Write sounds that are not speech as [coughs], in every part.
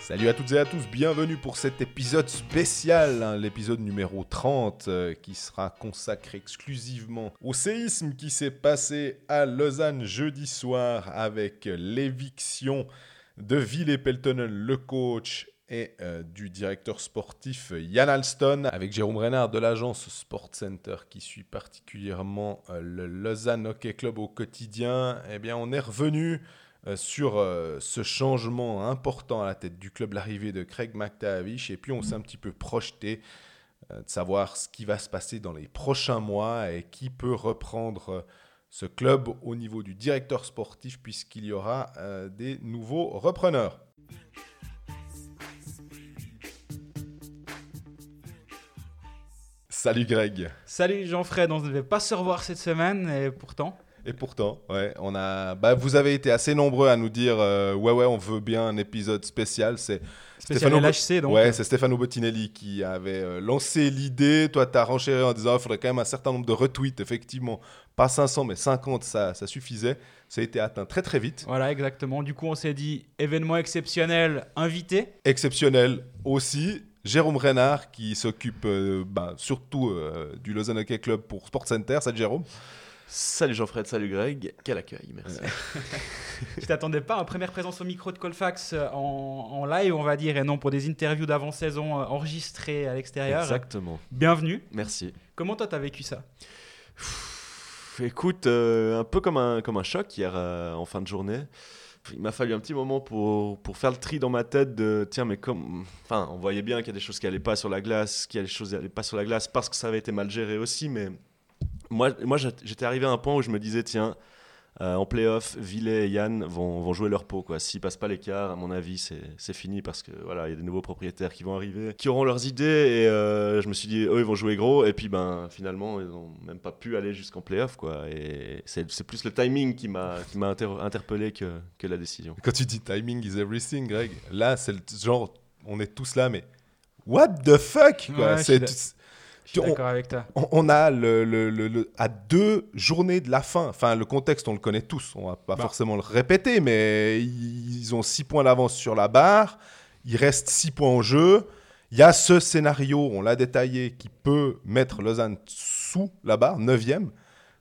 Salut à toutes et à tous, bienvenue pour cet épisode spécial, hein, l'épisode numéro 30, euh, qui sera consacré exclusivement au séisme qui s'est passé à Lausanne jeudi soir avec l'éviction de Ville Peltonen, le coach, et euh, du directeur sportif Yann Alston, avec Jérôme Reynard de l'agence Sport Center qui suit particulièrement euh, le Lausanne Hockey Club au quotidien. Eh bien, on est revenu euh, sur euh, ce changement important à la tête du club, l'arrivée de Craig McTavish, et puis on s'est un petit peu projeté euh, de savoir ce qui va se passer dans les prochains mois et qui peut reprendre euh, ce club au niveau du directeur sportif puisqu'il y aura euh, des nouveaux repreneurs. Salut Greg. Salut Jean-Fred, on ne devait pas se revoir cette semaine et pourtant. Et pourtant, ouais, on a, bah, vous avez été assez nombreux à nous dire, euh, ouais, ouais, on veut bien un épisode spécial. C'est Bo- LHC donc. Ouais, c'est Stefano Bottinelli qui avait euh, lancé l'idée. Toi, tu as renchéri en disant il faudrait quand même un certain nombre de retweets. Effectivement, pas 500, mais 50, ça, ça suffisait. Ça a été atteint très très vite. Voilà, exactement. Du coup, on s'est dit événement exceptionnel, invité. Exceptionnel aussi. Jérôme Reynard qui s'occupe euh, bah, surtout euh, du Lausanne Hockey Club pour Sport Center. Salut Jérôme. Salut Jean-Fred, salut Greg, quel accueil, merci. [laughs] Je t'attendais pas, en première présence au micro de Colfax euh, en, en live, on va dire, et non pour des interviews d'avant-saison enregistrées à l'extérieur. Exactement, Bienvenue. merci. Comment toi, t'as vécu ça? Pff, Écoute, euh, un peu comme un, comme un choc hier euh, en fin de journée. Il m'a fallu un petit moment pour, pour faire le tri dans ma tête de tiens, mais comme. Enfin, on voyait bien qu'il y a des choses qui n'allaient pas sur la glace, qu'il y a des choses qui n'allaient pas sur la glace parce que ça avait été mal géré aussi, mais moi, moi j'étais j'étais arrivé à un point où je me disais tiens, euh, en playoff, Villet et Yann vont, vont jouer leur pot. quoi. S'ils passent pas l'écart, à mon avis, c'est c'est fini parce que voilà, il y a des nouveaux propriétaires qui vont arriver, qui auront leurs idées. Et euh, je me suis dit, eux, ils vont jouer gros. Et puis, ben, finalement, ils n'ont même pas pu aller jusqu'en playoff. quoi. Et c'est c'est plus le timing qui m'a qui m'a inter- interpellé que, que la décision. Quand tu dis timing is everything, Greg, là, c'est le genre, on est tous là, mais what the fuck. Ouais, Je suis On- d'accord avec toi. on, a le, le- le- le- à deux journées de la fin, enfin le contexte on le connaît tous, on va pas Bah. forcément le répéter, mais ils ont six points d'avance sur la barre, il reste six points en jeu, il y a ce scénario, on l'a détaillé, qui peut mettre Lausanne sous la barre, neuvième,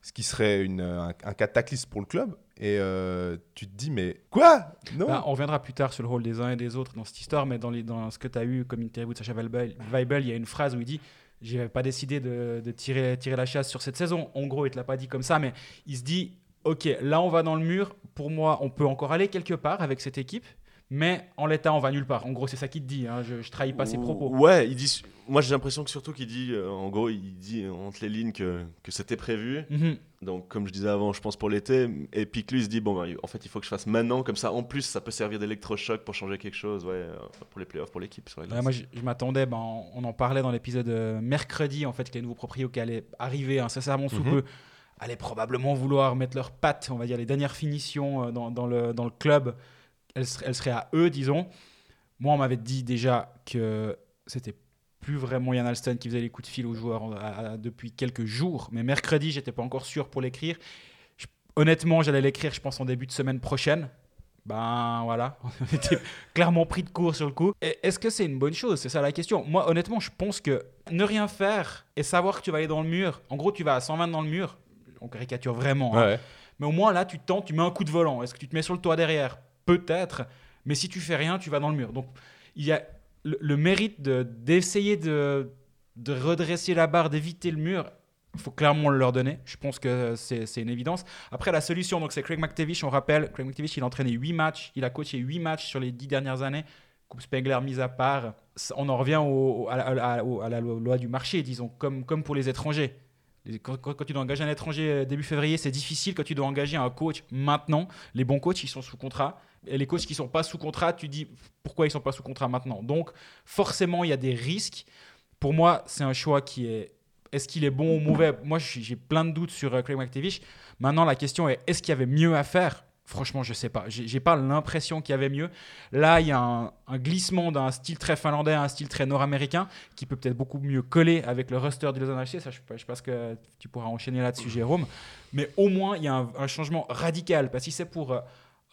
ce qui serait une, un, un cataclysme pour le club, et euh, tu te dis mais quoi? Non. Bah, on reviendra plus tard sur le rôle des uns et des autres dans cette histoire, mais dans, les- dans ce que tu as eu comme interview de Sacha Weibel, il y a une phrase où il dit J'ai pas décidé de, tirer, tirer la chasse sur cette saison. En gros, il te l'a pas dit comme ça, mais il se dit Ok, là on va dans le mur. Pour moi, on peut encore aller quelque part avec cette équipe, mais en l'état, on va nulle part. En gros, c'est ça qu'il te dit. hein, Je, je trahis pas ses propos. Ouais, il dit. Moi, j'ai l'impression que surtout qu'il dit, euh, en gros, il dit entre les lignes que, que c'était prévu. Mhm. Donc, comme je disais avant, je pense pour l'été. Et puis que lui il se dit, bon, bah, en fait, il faut que je fasse maintenant. Comme ça, en plus, ça peut servir d'électrochoc pour changer quelque chose, ouais, euh, pour les playoffs, pour l'équipe. Ouais, moi, je, je m'attendais, ben, on en parlait dans l'épisode euh, mercredi, en fait, que les nouveaux proprios qui allaient arriver incessamment sous Mhm. peu allaient probablement vouloir mettre leurs pattes, on va dire, les dernières finitions dans, dans le, dans le club. Elles, ser- elles seraient à eux, disons. Moi, on m'avait dit déjà que c'était plus vraiment Yann Alston qui faisait les coups de fil aux joueurs euh, à- à- depuis quelques jours. Mais mercredi, j'étais pas encore sûr pour l'écrire. Honnêtement, j'allais l'écrire, je pense, en début de semaine prochaine. Ben voilà, [laughs] on était clairement pris de court sur le coup. Est-ce que c'est une bonne chose? C'est ça la question. Moi, honnêtement, je pense que ne rien faire et savoir que tu vas aller dans le mur, en gros, tu vas à 120 dans le mur, on caricature vraiment, hein. Mais au moins là, tu tentes, tu mets un coup de volant. Est-ce que tu te mets sur le toit derrière? Peut-être, mais si tu fais rien, tu vas dans le mur. Donc, il y a le, mérite de- d'essayer de, redresser la barre, d'éviter le mur. Il faut clairement le leur donner. Je pense que c'est une évidence. Après, la solution, c'est Craig McTavish. On rappelle, Craig McTavish, il a entraîné 8 matchs. Il a coaché 8 matchs sur les 10 dernières années. Coupe Spengler mise à part. On en revient à, la, loi du marché, disons, comme pour les étrangers. Quand, tu dois engager un étranger euh, début février, c'est difficile. Quand tu dois engager un coach maintenant, les bons coachs, ils sont sous contrat. Et les coachs qui sont pas sous contrat, tu dis pourquoi ils sont pas sous contrat maintenant? Donc, forcément, il y a des risques. Pour moi, c'est un choix qui est. Est-ce qu'il est bon ou mauvais? Moi, j'ai j'ai plein de doutes sur euh, Craig McTavish. Maintenant, la question est est-ce qu'il y avait mieux à faire? Franchement, je sais pas. J'ai pas l'impression qu'il y avait mieux. Là, il y a un, un glissement d'un style très finlandais à un style très nord-américain qui peut peut-être beaucoup mieux coller avec le roster du Lausanne HC. Ça, je, je pense que tu pourras enchaîner là-dessus, Jérôme. Mais au moins, il y a un, un changement radical. Parce que si c'est pour euh,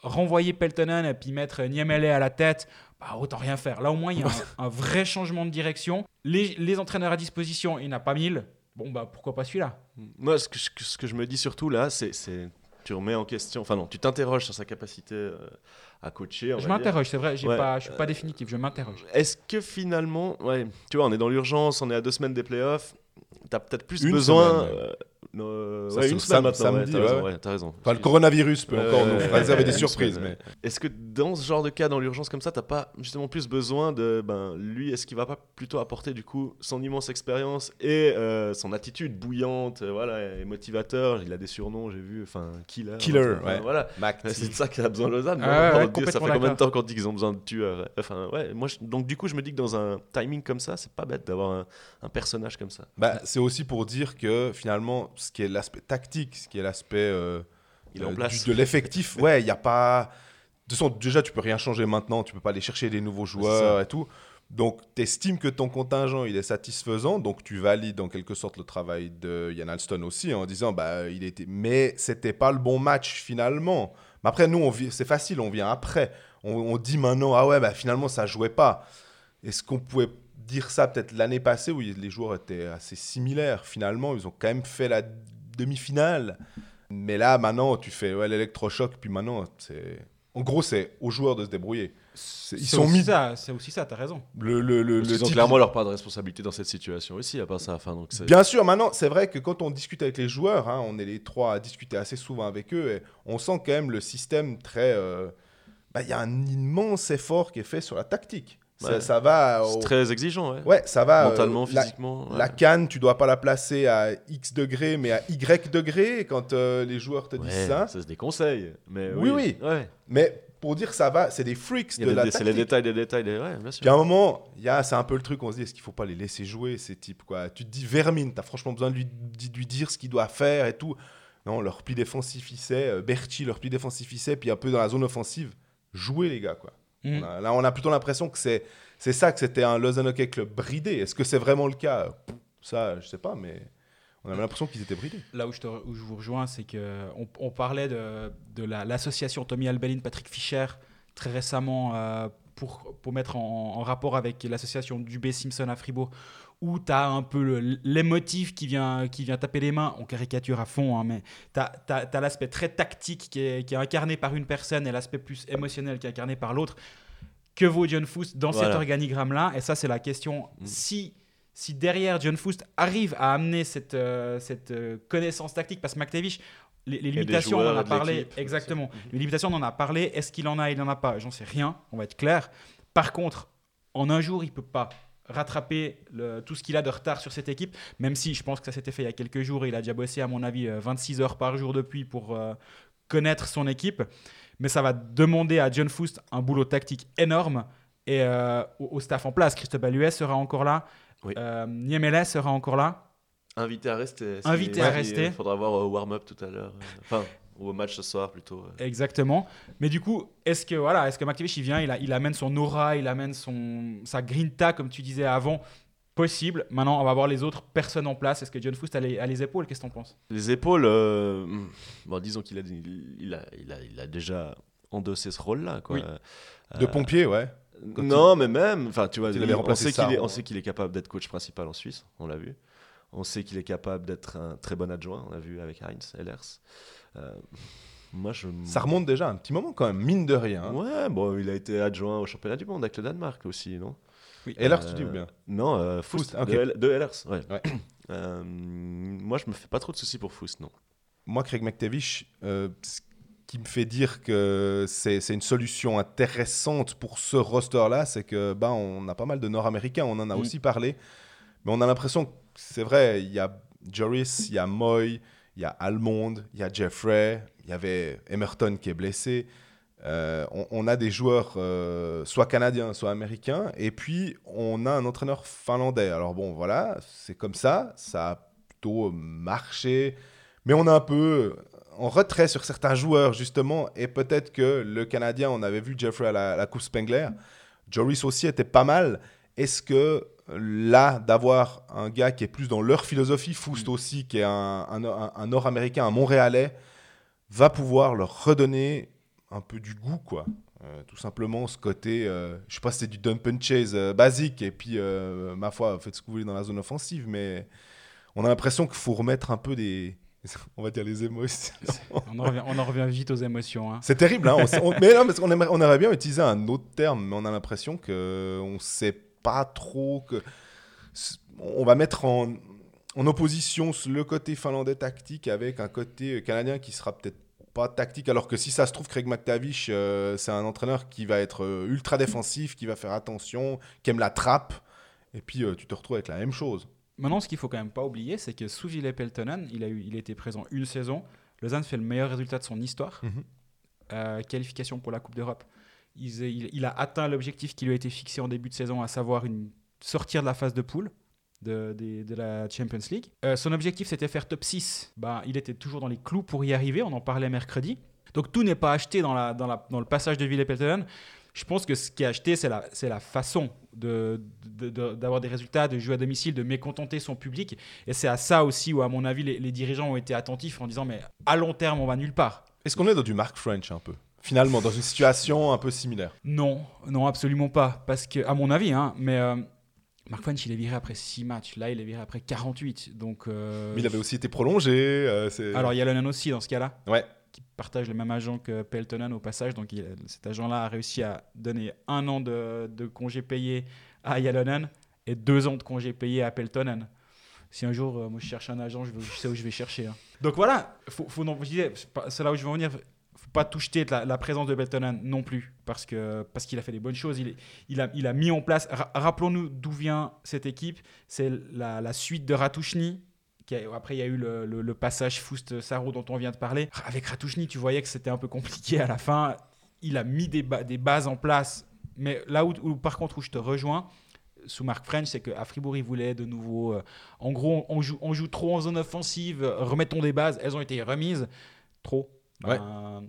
renvoyer Peltonen et puis mettre Niemele à la tête, bah, autant rien faire. Là, au moins, il y a un, [laughs] un vrai changement de direction. Les, les entraîneurs à disposition, il n'y en a pas mille. Bon, bah pourquoi pas celui-là? Moi, ce que, je- ce que je me dis surtout là, c'est. Tu remets en question. Enfin, non, tu t'interroges sur sa capacité euh, à coacher. Je m'interroge, c'est vrai. j'ai Ouais, pas, je suis pas définitif, je m'interroge. Est-ce que finalement, ouais, tu vois, on est dans l'urgence, on est à deux semaines des playoffs, t'as peut-être plus Une besoin. semaine, euh, euh, Ça, ouais, une semaine sam- maintenant, ouais, samedi, t'as ouais, raison, ouais. ouais, t'as raison. Enfin, le coronavirus peut encore Euh, nous réserver des [laughs] surprises. Mais... Est-ce que dans ce genre de cas, dans l'urgence comme ça, t'as pas justement plus besoin de, ben, lui, est-ce qu'il va pas plutôt apporter du coup son immense expérience et euh, son attitude bouillante, euh, voilà, et motivateur? Il a des surnoms, j'ai vu, enfin, killer. Killer, enfin, ouais. Voilà. Mac, C'est de ça qu'il a besoin Lausanne. Ah non ouais, ouais, Dieu, ça fait combien de temps qu'on dit qu'ils ont besoin de tueurs Enfin, ouais, moi, je- donc du coup, je me dis que dans un timing comme ça, c'est pas bête d'avoir un, un personnage comme ça. Bah, c'est aussi pour dire que finalement, ce qui est l'aspect tactique, ce qui est l'aspect euh, euh, de l'effectif, [laughs] ouais, il n'y a pas. De toute façon, déjà, tu peux rien changer maintenant, tu peux pas aller chercher des nouveaux joueurs et tout. Donc, tu estimes que ton contingent il est satisfaisant, donc tu valides en quelque sorte le travail de Yann Alston aussi en disant bah il était, mais c'était pas le bon match finalement. Mais après, nous, on vi- c'est facile, on vient après. On, on dit maintenant ah ouais bah finalement ça jouait pas. Est-ce qu'on pouvait dire ça peut-être l'année passée où les joueurs étaient assez similaires finalement Ils ont quand même fait la demi-finale. Mais là, maintenant, tu fais ouais, l'électrochoc, puis maintenant, c'est. En gros, c'est aux joueurs de se débrouiller. C'est- Ils sont aussi mis. ça, c'est aussi ça, t'as raison. Le, le, le, Parce le qu'ils ont type- clairement leur part de responsabilité dans cette situation aussi, à part ça. Enfin, donc Bien sûr, maintenant, c'est vrai que quand on discute avec les joueurs, hein, on est les trois à discuter assez souvent avec eux, et on sent quand même le système très. euh, bah, Il y a un immense effort qui est fait sur la tactique. Ça, va. c'est très exigeant, ouais. Ouais, ça va. euh, Mentalement, la- physiquement. ouais. La canne, tu dois pas la placer à X degrés, mais à Y degrés quand euh, les joueurs te disent ça. ça c'est des conseils. Mais Oui, oui, oui. Ouais. Mais pour dire ça va, c'est des freaks de des- la C'est les détails, des détails, des... ouais, bien sûr. Puis à un moment, c'est un peu le truc, on se dit, est-ce qu'il faut pas les laisser jouer, ces types quoi? Tu te dis, Vermine, tu as franchement besoin de lui, de lui dire ce qu'il doit faire et tout. Non, leur pli défensif, il sait. euh, Berti, leur pli défensif, il sait. Puis un peu dans la zone offensive, jouez les gars. quoi. Mm. On a- là, on a plutôt l'impression que c'est c'est ça, que c'était un Lausanne Hockey Club bridé. Est-ce que c'est vraiment le cas? Ça, je sais pas, mais on avait l'impression qu'ils étaient bridés. Là où je, te- où je vous rejoins, c'est que on, on parlait de, de la- l'association Tommy Albelin, Patrick Fischer, très récemment, euh, pour, pour mettre en, en rapport avec l'association Dubé Simpson à Fribourg, où tu as un peu l'émotif qui vient, qui vient taper les mains. On caricature à fond, hein, mais tu as, l'aspect très tactique qui est, qui est incarné par une personne et l'aspect plus émotionnel qui est incarné par l'autre. Que vaut John Foust dans cet organigramme-là? Et ça, c'est la question. Mm. Si si derrière John Foust arrive à amener cette, euh, cette euh, connaissance tactique, parce que McTavish, les, limitations, on en a parlé, exactement. Les limitations, on en a parlé. Est-ce qu'il en a, il n'en a pas J'en sais rien, on va être clair. Par contre, en un jour, il peut pas rattraper le- tout ce qu'il a de retard sur cette équipe, même si je pense que ça s'était fait il y a quelques jours. Il a déjà bossé, à mon avis, euh, 26 heures par jour depuis pour euh, connaître son équipe. Mais ça va demander à John Foust un boulot tactique énorme. Et euh, au, au staff en place, Christophe Huet sera encore là. Oui. Euh, Niemele sera encore là. Invité à rester. Invité à rester. Il faudra voir au warm-up tout à l'heure. euh, Enfin, ou au match ce soir plutôt. euh. Exactement. Mais du coup, est-ce que voilà, est-ce que McTavish il vient, il, a- il amène son aura, il amène son sa grinta comme tu disais avant, possible. Maintenant, on va voir les autres personnes en place. Est-ce que John Foust a les, a les épaules? Qu'est-ce que t'en penses? Les épaules, euh, bon, disons qu'il a, il a, il a, il a déjà endossé ce rôle-là. quoi. Oui. De Euh, pompier, ouais. Quand non, mais même, enfin, tu vois, Il avait on remplacé sait qu'il est, Sarr, on ouais. sait qu'il est capable d'être coach principal en Suisse, on l'a vu. On sait qu'il est capable d'être un très bon adjoint, on l'a vu avec Heinz Ehlers. Euh, moi, je. Ça remonte déjà un petit moment quand même, mine de rien. Ouais, bon, il a été adjoint au championnat du monde avec le Danemark aussi, non? Oui. Là, Euh, tu dis ou bien? Non, euh, Foust, de, de Ehlers, ouais. Ouais. [coughs] Euh, moi, je me fais pas trop de soucis pour Foust, non. Moi, Craig McTavish, euh, ce qui me fait dire que c'est c'est une solution intéressante pour ce roster-là, c'est que bah, on a pas mal de Nord-Américains, on en a Mm. aussi parlé, mais on a l'impression que c'est vrai, il y a Joris, il y a Moy, il y a Almond, il y a Jeffrey, il y avait Emerton qui est blessé. Euh, on, a des joueurs euh, soit canadiens, soit américains, et puis on a un entraîneur finlandais. Alors bon, voilà, c'est comme ça, ça a plutôt marché, mais on a un peu en retrait sur certains joueurs, justement, et peut-être que le Canadien, on avait vu Jeffrey à la, à la Coupe Spengler, Joris aussi était pas mal. Est-ce que là, d'avoir un gars qui est plus dans leur philosophie, Foust aussi, qui est un, un- un- un Nord-Américain, un Montréalais, va pouvoir leur redonner un peu du goût, quoi. Euh, tout simplement, ce côté, euh, je sais pas si c'est du dump and chase euh, basique, et puis, euh, ma foi, faites ce que vous voulez dans la zone offensive, mais on a l'impression qu'il faut remettre un peu des, [laughs] on va dire les émotions. On en, revient, on en revient vite aux émotions. hein. C'est terrible, hein. on, on- mais non, parce qu'on aimerait, on aurait bien utilisé un autre terme, mais on a l'impression que on sait pas trop que on va mettre en, en opposition le côté finlandais tactique avec un côté canadien qui sera peut-être pas tactique, alors que si ça se trouve, Craig McTavish, euh, c'est un entraîneur qui va être euh, ultra défensif, qui va faire attention, qui aime la trappe, et puis euh, tu te retrouves avec la même chose. Maintenant, ce qu'il faut quand même pas oublier, c'est que sous Ville Peltonen, il a, eu, il a été présent une saison. Lausanne fait le meilleur résultat de son histoire. Mhm. Qualification pour la Coupe d'Europe. Il, a atteint l'objectif qui lui a été fixé en début de saison, à savoir sortir de la phase de poule de, la Champions League. Euh, son objectif, c'était faire top 6. Ben, il était toujours dans les clous pour y arriver. On en parlait mercredi. Donc tout n'est pas acheté dans, le passage de Ville Peltonen. Je pense que ce qui est acheté, c'est la, façon d'avoir des résultats, de jouer à domicile, de mécontenter son public. Et c'est à ça aussi où, à mon avis, les dirigeants ont été attentifs en disant, mais à long terme, on va nulle part. Est-ce qu'on est dans du Mark French un peu? Finalement, dans une situation un peu similaire. Non, non, absolument pas. Parce que, à mon avis, hein, mais euh, Mark French, il est viré après 6 matchs. Là, il est viré après 48. Donc, euh, Mais il avait aussi été prolongé. euh, Alors, il y a Lennon aussi dans ce cas-là, Ouais. qui partage le même agent que Peltonen au passage. Donc, il- cet agent-là a réussi à donner un an de, de congé payé à Yalonen et deux ans de congé payé à Peltonen. Si un jour, euh, moi, je cherche un agent, je, veux- je sais où je vais chercher. hein. Donc voilà, faut, faut non- je disais, c'est pas- c'est là où je veux en venir. Pas tout jeter de la, la présence de Peltonen non plus, parce que parce qu'il a fait des bonnes choses. Il, est- il, a, il a mis en place. ra- Rappelons-nous d'où vient cette équipe. C'est la, la suite de Ratouchny. qui a- après, il y a eu le, le- le passage Foust-Saro dont on vient de parler. Avec Ratouchny, tu voyais que c'était un peu compliqué à la fin. Il a mis des, ba- des bases en place. Mais là où, où, par contre, où je te rejoins, sous Marc French, c'est qu'à Fribourg, ils voulaient de nouveau. euh, en gros, on joue, on joue trop en zone offensive, euh, remettons des bases. Elles ont été remises trop. Ouais. Ben,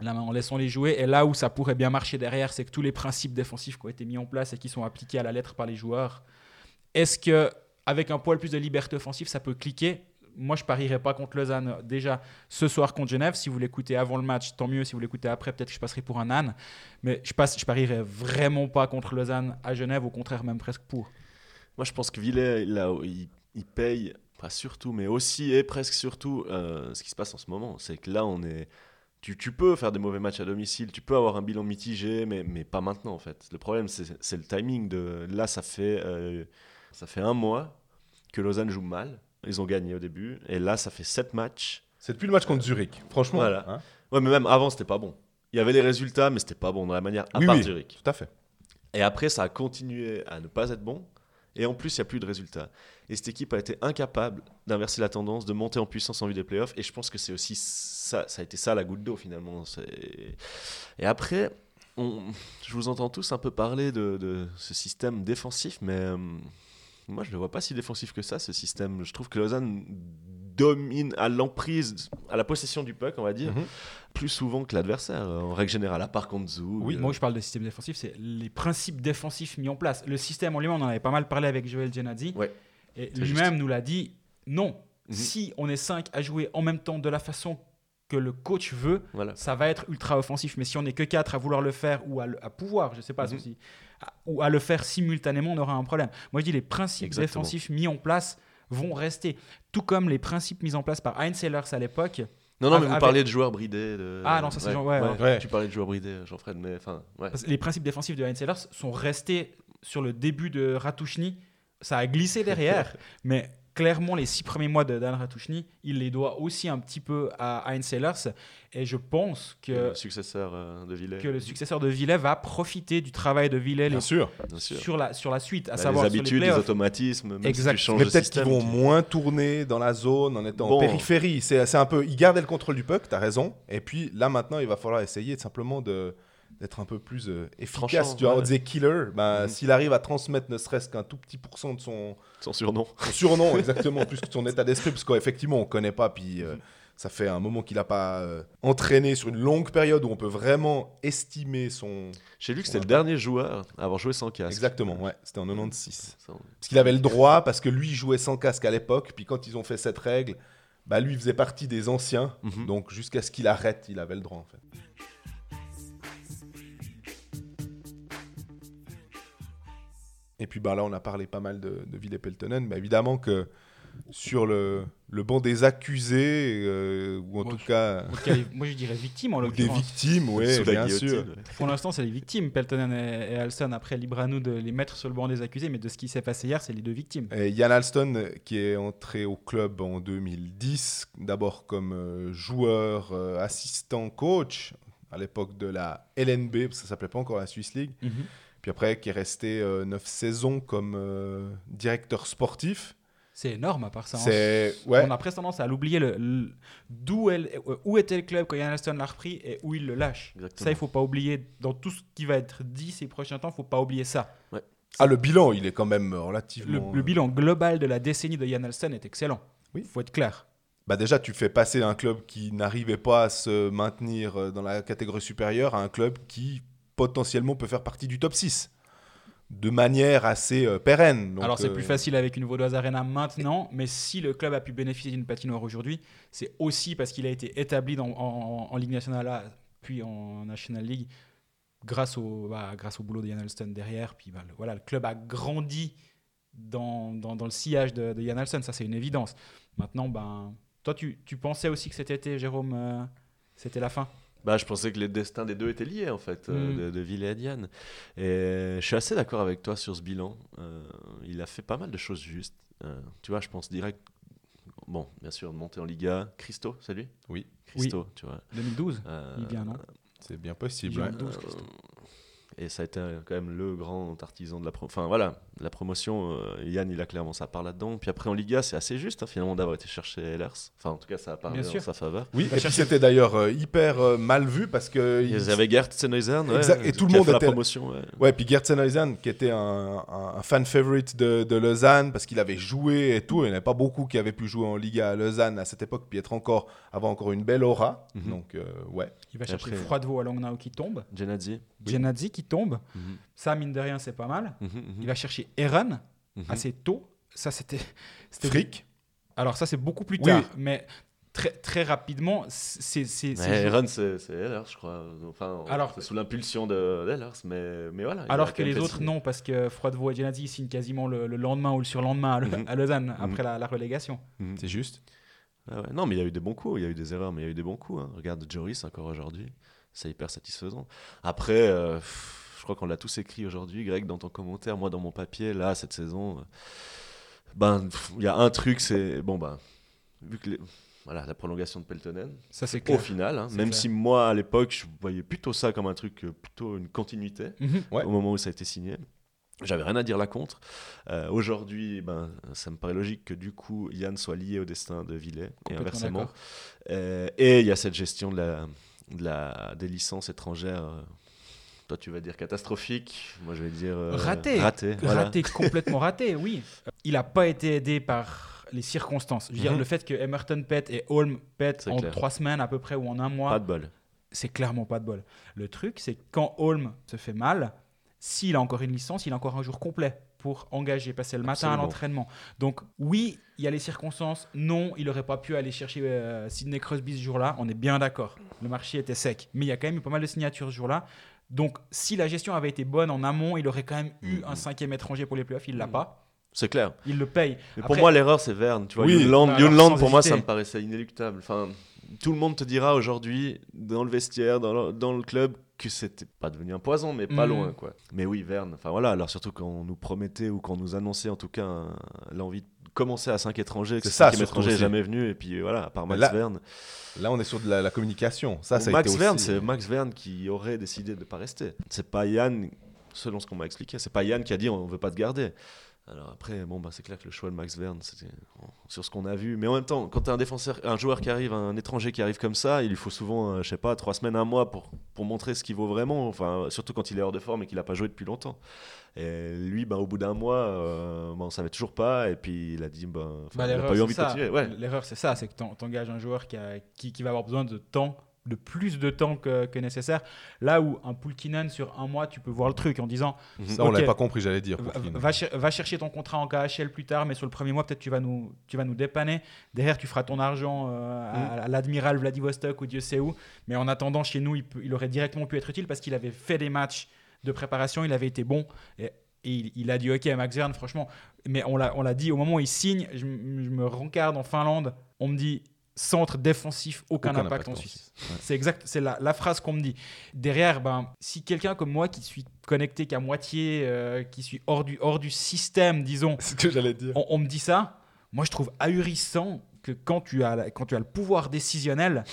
là, en laissant les jouer. Et là où ça pourrait bien marcher derrière, c'est que tous les principes défensifs qui ont été mis en place et qui sont appliqués à la lettre par les joueurs, est-ce que avec un poil plus de liberté offensive, ça peut cliquer? Moi, je parierais pas contre Lausanne déjà ce soir contre Genève. Si vous l'écoutez avant le match, tant mieux. Si vous l'écoutez après, peut-être que je passerai pour un âne. Mais je, passe, je parierais vraiment pas contre Lausanne à Genève, au contraire, même presque pour. Moi, je pense que Villet, là, il, il paye, pas surtout, mais aussi et presque surtout euh, ce qui se passe en ce moment. C'est que là, on est. Tu, tu peux faire des mauvais matchs à domicile, tu peux avoir un bilan mitigé, mais, mais pas maintenant en fait. Le problème, c'est le timing. De... Là, ça fait, euh, ça fait un mois que Lausanne joue mal. Ils ont gagné au début. Et là, ça fait sept matchs. C'est depuis le match contre Zurich. Franchement, Voilà. hein, Ouais, mais même avant, c'était pas bon. Il y avait les résultats, mais c'était pas bon dans la manière, à Oui, part oui. Zurich. tout à fait. Et après, ça a continué à ne pas être bon. Et en plus, il n'y a plus de résultats. Et cette équipe a été incapable d'inverser la tendance, de monter en puissance en vue des playoffs. Et je pense que c'est aussi ça, ça a été ça la goutte d'eau finalement. Et après, je vous entends tous un peu parler de, de ce système défensif, mais euh, moi, je ne le vois pas si défensif que ça, ce système. Je trouve que Lausanne domine à l'emprise, à la possession du puck, on va dire, Mhm. plus souvent que l'adversaire, en règle générale, à part contre Zou. Oui, euh, moi je parle de système défensif, c'est les principes défensifs mis en place. Le système en lui-même, on en avait pas mal parlé avec Joël Genadzi. Ouais, et lui-même nous l'a dit non. Mhm. Si on est 5 à jouer en même temps de la façon que le coach veut, voilà. ça va être ultra offensif. Mais si on n'est que 4 à vouloir le faire ou à, le- à pouvoir, je sais pas, Mhm. si- à- ou à le faire simultanément, on aura un problème. Moi je dis les principes Exactement. défensifs mis en place vont rester. Tout comme les principes mis en place par Heinz Sellers à l'époque. Non, non, mais Avec- vous parliez de joueurs bridés. De... Ah non, ça, c'est genre- ouais, ouais. Ouais. Tu parlais de joueurs bridés, Jean-Fred, mais enfin, les principes défensifs de Heinz Sellers sont restés sur le début de Ratouchny. Ça a glissé derrière, [laughs] mais clairement, les six premiers mois de Dan Ratouchny, il les doit aussi un petit peu à Heinz Sellers. Et je pense que, Le successeur euh, de Villet. que le successeur de Villet va profiter du travail de Villet Bien les- sûr. Bien sûr. sur, la, sur la suite, à Bah, savoir les sur les habitudes, les, playoffs. automatismes, même Exact. si tu changes Mais peut-être qu'ils vont tu- moins tourner dans la zone en étant en périphérie. C'est c'est un peu. Ils gardaient le contrôle du puck, t'as raison. Et puis là, maintenant, il va falloir essayer de simplement de d'être un peu plus euh, efficace. Tu vois, on ouais. disait killer. Ben, Mhm. S'il arrive à transmettre ne serait-ce qu'un tout petit pourcent de son, Son surnom. son surnom, [laughs] exactement, plus que son état d'esprit, parce qu'effectivement, on connaît pas. Puis euh, Ça fait un moment qu'il n'a pas euh, entraîné sur une longue période où on peut vraiment estimer son. J'ai lu que c'était le dernier joueur à avoir joué sans casque. Exactement, ouais. C'était en 96. Ça, on- Parce qu'il avait le droit, parce que lui jouait sans casque à l'époque. Puis quand ils ont fait cette règle, bah lui faisait partie des anciens. Mhm. Donc jusqu'à ce qu'il arrête, il avait le droit en fait. Et puis bah, là, on a parlé pas mal de, de Ville Peltonen. Mais évidemment que sur le, le banc des accusés, euh, ou en Moi, tout je- cas Moi, je dirais victime en ou [laughs] des l'occurrence. victimes, oui, bien sûr. Pour l'instant, c'est les victimes, Peltonen et, et Alston. Après, libre à nous de les mettre sur le banc des accusés, mais de ce qui s'est passé hier, c'est les deux victimes. Et Yann Alston, qui est entré au club en 2010, d'abord comme euh, joueur, euh, assistant, coach, à l'époque de la LNB, parce que ça s'appelait pas encore la Swiss League. Puis après, qui est resté euh, neuf saisons comme euh, directeur sportif. C'est énorme à part ça. hein. Ouais, On a presque tendance à l'oublier le, le- d'où où était le club quand Yann Alston l'a repris et où il le lâche. Exactement. Ça, il faut pas oublier. Dans tout ce qui va être dit ces prochains temps, il faut pas oublier ça. ah le bilan, il est quand même Le, relativement. le bilan global de la décennie de Yann Alston est excellent. Oui. faut être clair. Bah déjà, tu fais passer un club qui n'arrivait pas à se maintenir euh, dans la catégorie supérieure à un club qui potentiellement peut faire partie du top 6 de manière assez euh, pérenne. Donc, Alors c'est euh, plus facile avec une Vaudoise Arena maintenant, mais si le club a pu bénéficier d'une patinoire aujourd'hui, c'est aussi parce qu'il a été établi dans- en, en Ligue nationale A, puis en National League, grâce au, bah, grâce au boulot de Yann Alston derrière. Puis bah, le- voilà, le club a grandi dans, dans- dans le sillage de, de Yann Alston, ça c'est une évidence. Maintenant, ben, toi tu, tu pensais aussi que cet été, Jérôme, euh, c'était la fin? Bah, je pensais que les destins des deux étaient liés, en fait, euh, Mm. de, de Ville et Diane. Et je suis assez d'accord avec toi sur ce bilan. Euh, il a fait pas mal de choses justes. Euh, tu vois, je pense direct. Bon, bien sûr, monter en Liga. Christo, c'est lui? Oui. Christo, tu vois. 2012 Euh, Il vient, non? C'est bien possible. Il ouais. vient. 12, euh, Christo. Et ça a été euh, quand même le grand artisan de la, pro- enfin, voilà, la promotion. euh, Yann, il a clairement sa part là-dedans. Puis après, en Liga, c'est assez juste, hein, finalement, d'avoir été chercher Ehlers. Enfin, en tout cas, ça a parlé Bien en sa faveur. Oui, et c'était d'ailleurs euh, hyper euh, mal vu parce que. Il il- y avait Gert Sennhuysen, ouais, et tout le a monde fait la était- promotion. ouais. Ouais, puis Gert Sennhuysen, qui était un, un- un fan favorite de, de Lausanne parce qu'il avait joué et tout. Il n'y en avait pas beaucoup qui avaient pu jouer en Liga à Lausanne à cette époque, puis être encore, avoir encore une belle aura. Mhm. Donc, euh, ouais. Il va Et chercher après- Froidevaux à Langnau qui tombe, Genadzi. Genadzi qui tombe, Mhm. ça mine de rien c'est pas mal. Mhm, mhm. Il va chercher Eren assez tôt. Ça, c'était. [laughs] c'était- Frick. Alors, ça, c'est beaucoup plus Oui. tard. Mais très, très rapidement, c'est. Eren, c'est Ehlers, je crois. Enfin, Alors- c'est sous l'impulsion de d'Ehlers, mais, mais voilà. Alors que les fait autres, signer. non, parce que Froidevaux et Genadzi signent quasiment le, le lendemain ou le surlendemain à, Le- à Lausanne, après la, la relégation. C'est juste. Ah ouais, Non, mais il y a eu des bons coups, il y a eu des erreurs, mais il y a eu des bons coups. hein. Regarde Joris encore aujourd'hui, c'est hyper satisfaisant. Après, euh, pff, je crois qu'on l'a tous écrit aujourd'hui, Greg, dans ton commentaire, moi dans mon papier, là, cette saison, euh, ben, il y a un truc, c'est, bon, ben, vu que les- Voilà, la prolongation de Peltonen, Ça, c'est au final, hein, même clair. si moi, à l'époque, je voyais plutôt ça comme un truc, euh, plutôt une continuité. Mhm. Ouais. au moment où ça a été signé. J'avais rien à dire là contre. Euh, Aujourd'hui, ben, ça me paraît logique que du coup Yann soit lié au destin de Villet et inversement. Euh, et il y a cette gestion de la, de la, des licences étrangères. Toi, tu vas dire catastrophique. Moi, je vais dire euh, Raté. Raté. voilà. Raté, complètement raté, oui. Il n'a pas été aidé par les circonstances. Je veux dire, Mhm. le fait que Emerton pète et Holm pète en clair. trois semaines à peu près ou en un mois, Pas de bol. c'est clairement pas de bol. Le truc, c'est que quand Holm se fait mal, s'il a encore une licence, il a encore un jour complet pour engager, passer le matin à l'entraînement. Donc oui, il y a les circonstances. Non, il n'aurait pas pu aller chercher euh, Sidney Crosby ce jour-là. On est bien d'accord. Le marché était sec. Mais il y a quand même eu pas mal de signatures ce jour-là. Donc si la gestion avait été bonne en amont, il aurait quand même eu Mhm. un cinquième étranger pour les playoffs. Il l'a Mhm. pas. C'est clair. Il le paye. Mais Après- pour moi, l'erreur, c'est Verne. Tu vois, Oui, Younland, bah pour moi, ça me paraissait inéluctable. Enfin, tout le monde te dira aujourd'hui, dans le vestiaire, dans le, dans le club, que c'était pas devenu un poison, mais pas Mhm. loin, quoi. Mais oui, Verne. Enfin voilà. Alors surtout quand on nous promettait ou quand on nous annonçait, en tout cas, l'envie de commencer à 5 étrangers, que C'est ça, cinquième surtout étranger n'est aussi. jamais venu. Et puis voilà, à part Max là, Verne. Là, on est sur de la, la communication. Ça, ça a Max été Verne, aussi- c'est Max Verne qui aurait décidé de ne pas rester. C'est pas Yann, selon ce qu'on m'a expliqué, c'est pas Yann qui a dit on veut pas te garder. Alors après, bon, bah, c'est clair que le choix de Max Verne, c'était sur ce qu'on a vu. Mais en même temps, quand tu as un défenseur, un joueur qui arrive, un étranger qui arrive comme ça, il lui faut souvent, euh, je sais pas, trois semaines, un mois pour, pour montrer ce qu'il vaut vraiment. Enfin, surtout quand il est hors de forme et qu'il n'a pas joué depuis longtemps. Et lui, bah, au bout d'un mois, euh, bah, on savait toujours pas. Et puis il a dit, bah, Bah, il n'a pas eu envie de continuer. Ouais. L'erreur, c'est ça, c'est que t'en- t'engages un joueur qui, a- qui, qui va avoir besoin de temps, de plus de temps que, que nécessaire. Là où un Poulkinen, sur un mois, tu peux voir le truc en disant Ça, on l'avait pas compris, j'allais dire. va, chercher ton contrat en KHL plus tard, mais sur le premier mois, peut-être tu vas nous, tu vas nous dépanner. Derrière, tu feras ton argent euh, à, à l'Admiral Vladivostok ou Dieu sait où. Mais en attendant, chez nous, il, peut- il aurait directement pu être utile parce qu'il avait fait des matchs de préparation, il avait été bon. Et, et il, il a dit Ok, Max Verne, franchement. Mais on l'a on l'a dit au moment où il signe, je, je me rencarde en Finlande, on me dit centre défensif, aucun, Aucun impact, impact en Suisse. Ouais. C'est exact, c'est la, la phrase qu'on me dit. Derrière, ben, si quelqu'un comme moi qui suis connecté qu'à moitié, euh, qui suis hors du, hors du système, disons, [laughs] ce que j'allais dire. on, on me dit ça, moi je trouve ahurissant que quand tu as, quand tu as le pouvoir décisionnel,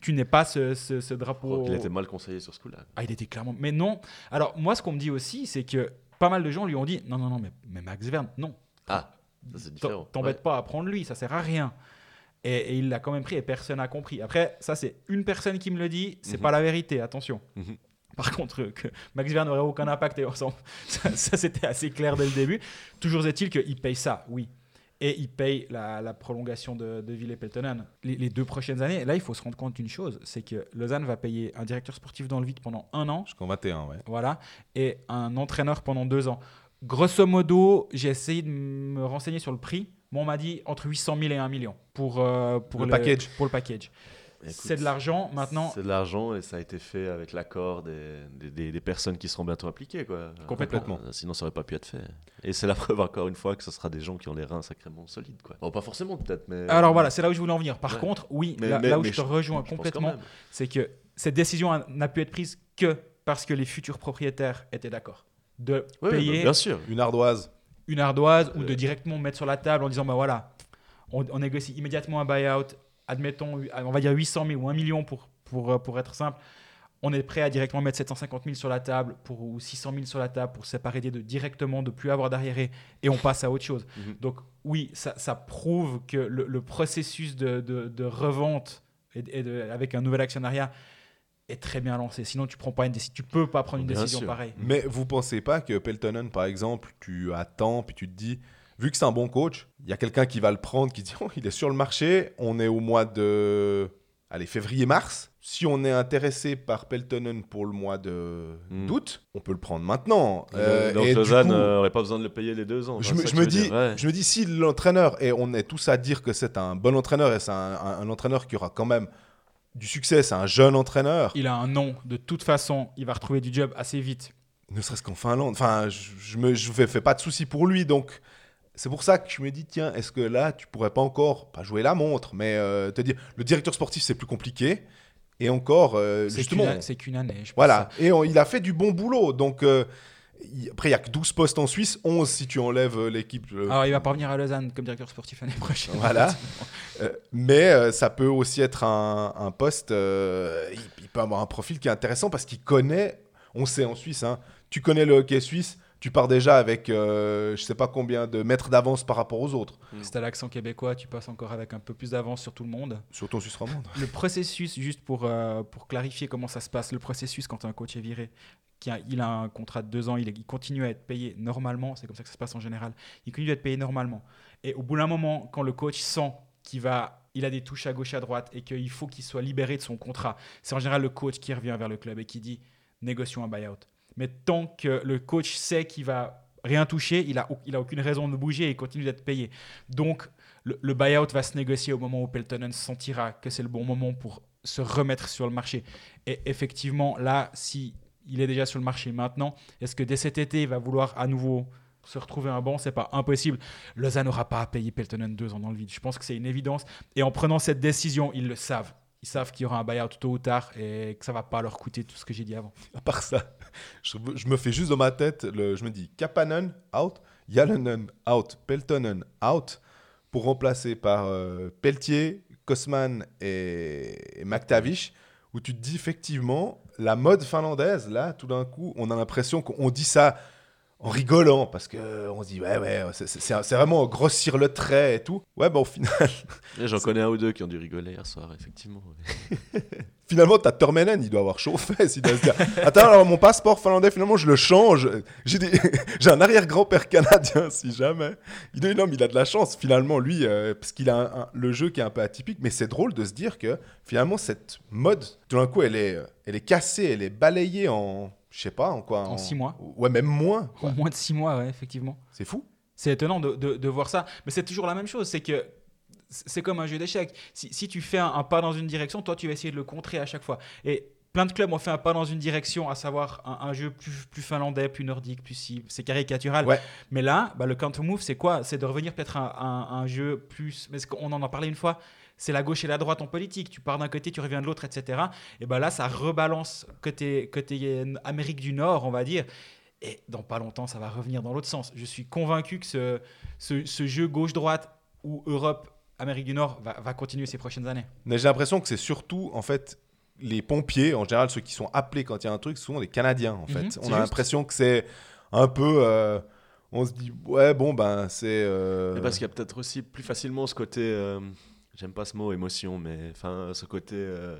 tu n'aies pas ce, ce- ce drapeau. Il était mal conseillé sur ce coup-là. Ah, il était clairement. Mais non. Alors, moi, ce qu'on me dit aussi, c'est que pas mal de gens lui ont dit non, non, non, mais, mais Max Verne, non. Ah, ça c'est différent. T'en- T'embête Ouais. pas à prendre lui, ça sert à rien. Et, et il l'a quand même pris et personne n'a compris. Après, ça, c'est une personne qui me le dit, c'est Mhm. pas la vérité, attention. Mhm. Par contre, que Max Verne n'aurait aucun impact, et [laughs] ça, ça, c'était assez clair dès le début. Toujours est-il qu'il paye ça, oui. Et il paye la, la prolongation de, de Ville et Peltonen. Les, les deux prochaines années, là, il faut se rendre compte d'une chose c'est que Lausanne va payer un directeur sportif dans le vide pendant un an Jusqu'en 21, ouais. voilà, et un entraîneur pendant deux ans. Grosso modo, j'ai essayé de me renseigner sur le prix. Moi, on m'a dit entre 800 000 et 1 million pour, euh, pour Le package. Pour le package. C'est de l'argent. Maintenant, C'est de l'argent et ça a été fait avec l'accord des, des, des- des personnes qui seront bientôt impliquées. Quoi. Complètement. Euh, Sinon, ça aurait pas pu être fait. Et c'est la [laughs] preuve, encore une fois, que ce sera des gens qui ont les reins sacrément solides. Quoi. Bon, pas forcément, peut-être, mais. alors voilà, c'est là où je voulais en venir. Par Ouais. contre, oui, Mais- là, mais- là où je te je- rejoins je complètement, c'est que cette décision n'a pu être prise que parce que les futurs propriétaires étaient d'accord de Ouais, payer bah, bien sûr. Une ardoise. Une ardoise ou de directement mettre sur la table en disant bah voilà, on, on négocie immédiatement un buyout, admettons, on va dire 800 000 ou 1 million pour, pour, euh, pour être simple. On est prêt à directement mettre 750 000 sur la table pour, ou 600 000 sur la table pour se séparer des deux directement, de plus avoir d'arriéré et on passe à autre chose. Mhm. Donc oui, ça, ça prouve que le, le processus de, de- de revente et, de- et de- avec un nouvel actionnariat est très bien lancé. Sinon, tu prends pas une décision. Tu peux pas prendre une Bien décision sûr. pareille. Mais vous pensez pas que Peltonen, par exemple, tu attends, puis tu te dis, vu que c'est un bon coach, il y a quelqu'un qui va le prendre, qui dit, [laughs] oh, il est sur le marché, on est au mois de, allez, février-mars. Si on est intéressé par Peltonen pour le mois de Hmm. d'août, on peut le prendre maintenant. Et Euh, donc Lausanne n'aurait pas besoin de le payer les deux ans. je, me, je dis, ouais. je me dis, si l'entraîneur, et on est tous à dire que c'est un bon entraîneur, et c'est un, un- un entraîneur qui aura quand même du succès, c'est un jeune entraîneur, Il a un nom. De toute façon, il va retrouver du job assez vite. ne serait-ce qu'en Finlande. Enfin, je, me je fais, fais pas de soucis pour lui, donc c'est pour ça que je me dis, tiens, est-ce que là, tu pourrais pas encore, pas jouer la montre, mais euh, te dire, le directeur sportif, c'est plus compliqué, et encore, euh, C'est justement, C'est qu'une année. je pense voilà, et on- il a fait du bon boulot, donc euh, après, il y a que 12 postes en Suisse, 11 si tu enlèves euh, l'équipe. euh, Alors, il va pas venir à Lausanne comme directeur sportif l'année prochaine. Voilà. [laughs] Euh, mais euh, ça peut aussi être un, un poste. euh, il, il peut avoir un profil qui est intéressant parce qu'il connaît. On sait en Suisse, hein, tu connais le hockey suisse, tu pars déjà avec euh, je sais pas combien de mètres d'avance par rapport aux autres, Si t'as l'accent québécois, tu passes encore avec un peu plus d'avance sur tout le monde. surtout en Suisse romande. Le processus, juste pour, euh, pour clarifier comment ça se passe, le processus quand un coach est viré, qui a- il a un contrat de deux ans, il, est- il continue à être payé normalement, c'est comme ça que ça se passe en général, il continue à être payé normalement. Et au bout d'un moment, quand le coach sent qu'il va, il a des touches à gauche, à droite, et qu'il faut qu'il soit libéré de son contrat, c'est en général le coach qui revient vers le club et qui dit négocions un buyout. Mais tant que le coach sait qu'il va rien toucher, il a, il a aucune raison de bouger et continue d'être payé. Donc, le, le buyout va se négocier au moment où Peltonen sentira que c'est le bon moment pour se remettre sur le marché. Et effectivement, là, si il est déjà sur le marché maintenant, est-ce que dès cet été, il va vouloir à nouveau se retrouver un banc? C'est pas impossible. Lausanne n'aura pas à payer Peltonen deux ans dans le vide. Je pense que c'est une évidence. Et en prenant cette décision, ils le savent. Savent qu'il y aura un buyout tôt ou tard et que ça va pas leur coûter tout ce que j'ai dit avant. À part ça, je, me fais juste dans ma tête, je me dis Kapanen out, Yalonen out, Peltonen out, pour remplacer par euh, Pelletier, Kosman et, et McTavish, où tu te dis effectivement, la mode finlandaise, là, tout d'un coup, on a l'impression qu'on dit ça en rigolant parce que on se dit ouais ouais c'est- vraiment grossir le trait et tout. Ouais bah au final [laughs] J'en connais un ou deux qui ont dû rigoler hier soir, effectivement. [laughs] finalement t'as Tormenen il doit avoir chaud aux fesses [laughs] il doit se dire attends alors mon passeport finlandais finalement je le change j'ai des- j'ai un arrière-grand-père canadien si jamais il dit non mais il a de la chance finalement lui euh, parce qu'il a un- un- le jeu qui est un peu atypique mais c'est drôle de se dire que finalement cette mode tout d'un coup elle est elle est cassée elle est balayée en je sais pas en quoi En six mois. ouais même moins En moins de six mois, ouais, effectivement. c'est fou C'est étonnant de, de- de voir ça. Mais c'est toujours la même chose. C'est que c'est comme un jeu d'échecs. Si, si tu fais un, un pas dans une direction, toi, tu vas essayer de le contrer à chaque fois. Et plein de clubs ont fait un pas dans une direction, à savoir un, un jeu plus, plus finlandais, plus nordique, plus si. C'est caricatural. Ouais. Mais là, bah, le counter move, c'est quoi? C'est de revenir peut-être à un jeu plus. Mais on en a parlé une fois. C'est la gauche et la droite en politique. Tu pars d'un côté, tu reviens de l'autre, etc. Et ben là, ça rebalance côté, côté Amérique du Nord, on va dire. Et dans pas longtemps, ça va revenir dans l'autre sens. Je suis convaincu que ce, ce, ce jeu gauche-droite ou Europe, Amérique du Nord va, va continuer ces prochaines années. Mais j'ai l'impression que c'est surtout, en fait, les pompiers, en général, ceux qui sont appelés quand il y a un truc, souvent des Canadiens, en fait. Mhm, on c'est a juste. l'impression que c'est un peu. euh, on se dit, ouais, bon, ben, c'est. euh, Mais parce qu'il y a peut-être aussi plus facilement ce côté, euh, j'aime pas ce mot émotion, mais enfin ce côté, euh,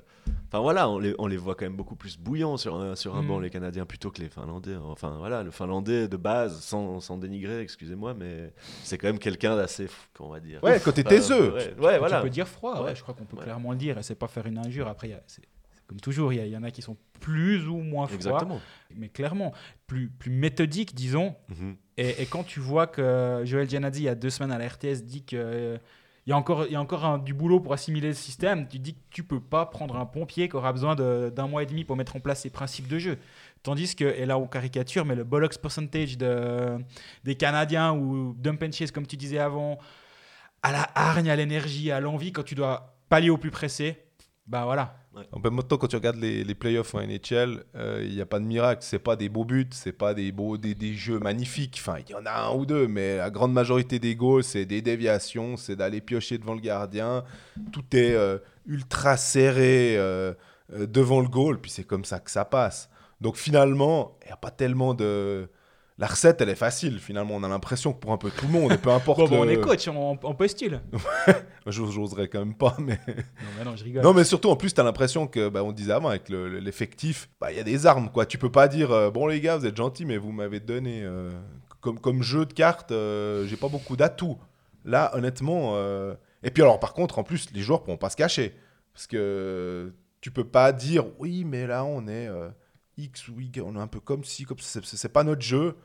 enfin voilà, on les, on les voit quand même beaucoup plus bouillants sur un, sur un Mm. banc les Canadiens plutôt que les Finlandais. Enfin voilà, le Finlandais de base, sans, sans dénigrer, excusez-moi, mais c'est quand même quelqu'un d'assez, comment on va dire. Ouais, côté taiseux. Ouais, ouais, voilà. Tu peux dire froid, ouais, je crois qu'on peut clairement le dire, et c'est pas faire une injure. Après, c'est comme toujours, il y, y en a qui sont plus ou moins froids, Exactement. mais clairement plus, plus méthodiques, disons. Mhm. Et, et quand tu vois que Joël Gianazzi, il y a deux semaines à la RTS, dit que euh, il y a encore, du boulot pour assimiler le système, tu dis que tu peux pas prendre un pompier qui aura besoin d'un mois et demi pour mettre en place ses principes de jeu. Tandis que, et là on caricature, mais le bollocks percentage de, des Canadiens ou dump and chase, comme tu disais avant, à la hargne, à l'énergie, à l'envie, quand tu dois pallier au plus pressé, bah voilà. En même temps, quand tu regardes les, les playoffs en NHL, euh, il n'y a pas de miracle. C'est pas des beaux buts, c'est pas des beaux des, des jeux magnifiques. Enfin, il y en a un ou deux, mais la grande majorité des goals, c'est des déviations, c'est d'aller piocher devant le gardien. Tout est euh, ultra serré euh, euh, devant le goal, puis c'est comme ça que ça passe. Donc finalement, il n'y a pas tellement de. La recette, elle est facile. Finalement, on a l'impression que pour un peu tout le monde, et peu [laughs] importe. Bon, bon, on est coach, on, on postule. J'os- [laughs] J'oserais quand même pas, [laughs] mais. Non, mais non, je rigole. Non, mais surtout, en plus, tu as l'impression que, bah, on disait avant, avec le- le- l'effectif, bah, il y a des armes, quoi. Tu peux pas dire, euh, bon, les gars, vous êtes gentils, mais vous m'avez donné. euh, comme, comme jeu de cartes, euh, j'ai pas beaucoup d'atouts. Là, honnêtement. Et puis, alors, par contre, en plus, les joueurs pourront pas se cacher. Parce que tu peux pas dire, oui, mais là, on est X ou Y, on est un peu comme si, comme c'est pas notre jeu.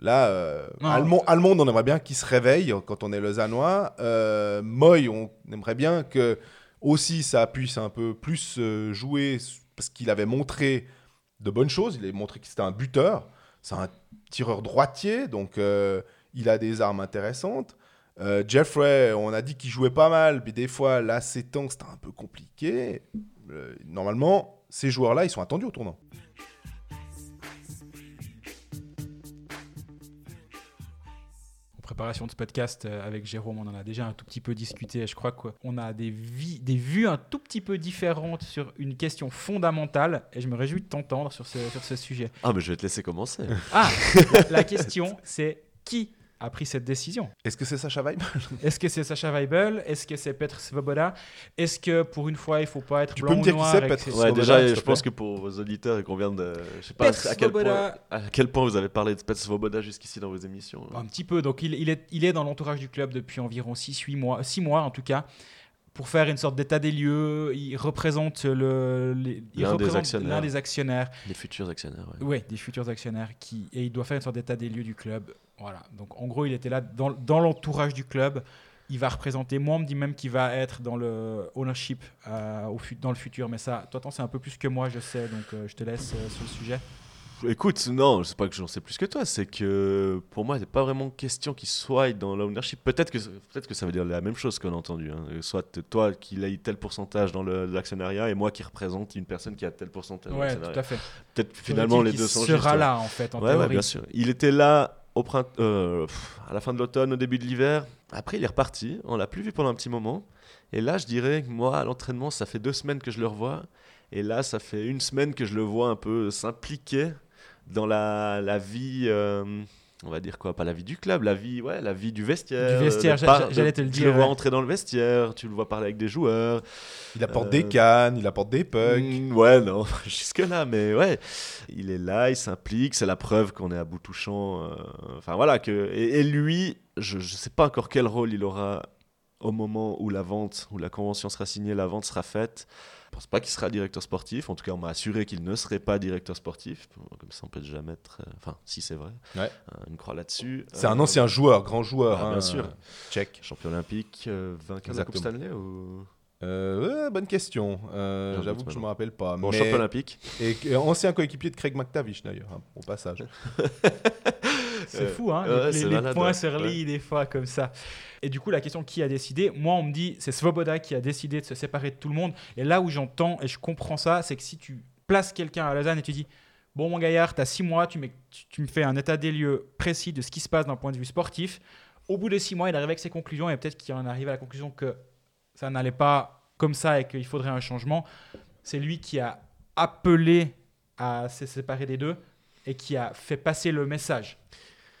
Là, euh, Non. Allemand, Allemand, on aimerait bien qu'il se réveille quand on est lausannois. Euh, Moy, on aimerait bien que aussi ça puisse un peu plus euh, jouer parce qu'il avait montré de bonnes choses. Il avait montré que c'était un buteur. C'est un tireur droitier, donc euh, il a des armes intéressantes. Euh, Jeffrey, on a dit qu'il jouait pas mal, mais des fois, là, ces temps, c'était un peu compliqué. Normalement, ces joueurs-là, ils sont attendus au tournant. Préparation de ce podcast euh, avec Jérôme, on en a déjà un tout petit peu discuté. et Je crois qu'on a des, vi- des vues un tout petit peu différentes sur une question fondamentale et je me réjouis de t'entendre sur ce, sur ce sujet. Ah, mais je vais te laisser commencer. Ah, [laughs] la question c'est qui a pris cette décision Est-ce que c'est Sacha Weib [laughs] Est-ce que c'est Sacha Weibel? Est-ce que c'est Petr Svoboda? Est-ce que pour une fois il faut pas être Tu blanc peux me ou dire qui noir Petr Ouais, Svoboda, déjà, je pense que pour vos auditeurs et qu'on vient de. Je sais pas Petr à quel, point, à quel point vous avez parlé de Pet Svoboda jusqu'ici dans vos émissions. Un petit peu. Donc, il, il est, il est dans l'entourage du club depuis environ 6-8 mois, 6 mois en tout cas, pour faire une sorte d'état des lieux. Il représente le, les- il L'un des actionnaires. l'un des actionnaires. Les futurs actionnaires, ouais. Oui, des futurs actionnaires. Qui, et il doit faire une sorte d'état des lieux du club. Voilà. Donc, en gros, il était là dans, dans l'entourage du club. Il va représenter. Moi, on me dit même qu'il va être dans le ownership euh, au dans le futur. Mais ça, toi, t'en sais un peu plus que moi, je sais. Donc, euh, je te laisse euh, sur le sujet. Écoute, non, c'est pas que j'en sais plus que toi, c'est que pour moi, il n'est pas vraiment question qu'il soit dans l'ownership. Peut-être que, peut que ça veut dire la même chose qu'on a entendu. hein. Soit toi qui ait tel pourcentage dans l'actionnariat et moi qui représente une personne qui a tel pourcentage Ouais, tout à fait. Peut-être finalement les Il deux sont sera justes. ouais. là, en fait, en Ouais, ouais, théorie. bien sûr. Il était là au print- euh, pff, à la fin de l'automne, au début de l'hiver. Après, il est reparti. On l'a plus vu pendant un petit moment. Et là, je dirais que moi, à l'entraînement, ça fait deux semaines que je le revois. Et là, ça fait une semaine que je le vois un peu s'impliquer dans la, la vie, euh, on va dire quoi, pas la vie du club, la vie, ouais, la vie du vestiaire. Du vestiaire, j'allais te le Tu dire, le vois ouais. entrer dans le vestiaire, tu le vois parler avec des joueurs. Il apporte Euh, des cannes, il apporte des pucks. Mm, ouais, non, [laughs] jusque-là, mais ouais, il est là, il s'implique, c'est la preuve qu'on est à bout touchant. euh, Enfin voilà, que, et, et lui, je ne sais pas encore quel rôle il aura au moment où la vente, où la convention sera signée, la vente sera faite. Je pense pas qu'il sera directeur sportif. En tout cas, on m'a assuré qu'il ne serait pas directeur sportif. Comme ça, on peut déjà mettre. euh, Enfin, si c'est vrai. Ouais. euh, Une croix là-dessus. C'est un Euh, ancien joueur, grand joueur. ah, hein, bien sûr. euh, Tchèque. Champion olympique, euh, vainqueur de la Coupe. Stanley ou... Euh, ouais, bonne question. Euh, J'avoue que je me maintenant. rappelle pas. Bon, mais- champion olympique. Et, et ancien coéquipier de Craig McTavish d'ailleurs, hein, au passage. [laughs] C'est Ouais. fou, hein, Ouais, les, points ouais. se relient des fois comme ça. Et du coup, la question qui a décidé Moi, on me dit c'est Svoboda qui a décidé de se séparer de tout le monde. Et là où j'entends et je comprends ça, c'est que si tu places quelqu'un à Lausanne et tu dis Bon, mon gaillard, tu as six mois, tu, me fais un état des lieux précis de ce qui se passe d'un point de vue sportif. Au bout des six mois, il arrive avec ses conclusions et peut-être qu'il en arrive à la conclusion que ça n'allait pas comme ça et qu'il faudrait un changement. C'est lui qui a appelé à se séparer des deux et qui a fait passer le message.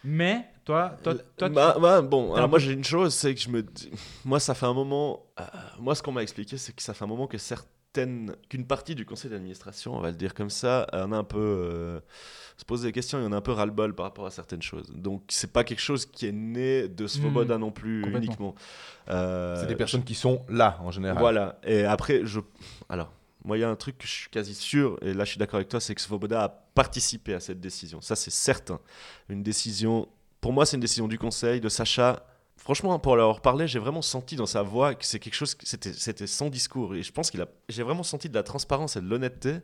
Mais toi, toi, toi tu- Bah, bah, bon, alors un moi j'ai une chose, c'est que je me dis, [laughs] moi ça fait un moment, euh, moi ce qu'on m'a expliqué, c'est que ça fait un moment que certaines, qu'une partie du conseil d'administration, on va le dire comme ça, en a un peu euh, se pose des questions, il y en a un peu ras-le-bol par rapport à certaines choses. Donc c'est pas quelque chose qui est né de Svoboda non plus Hmm. complètement. uniquement. Euh, C'est des personnes qui sont là en général. voilà. Et après, je. Alors, moi, il y a un truc que je suis quasi sûr, et là, je suis d'accord avec toi, c'est que Svoboda a participé à cette décision. Ça, c'est certain. Une décision. Pour moi, c'est une décision du conseil, de Sacha. Franchement, pour leur parler, j'ai vraiment senti dans sa voix que c'est quelque chose, c'était, sans discours. Et je pense qu'il a, j'ai vraiment senti de la transparence et de l'honnêteté.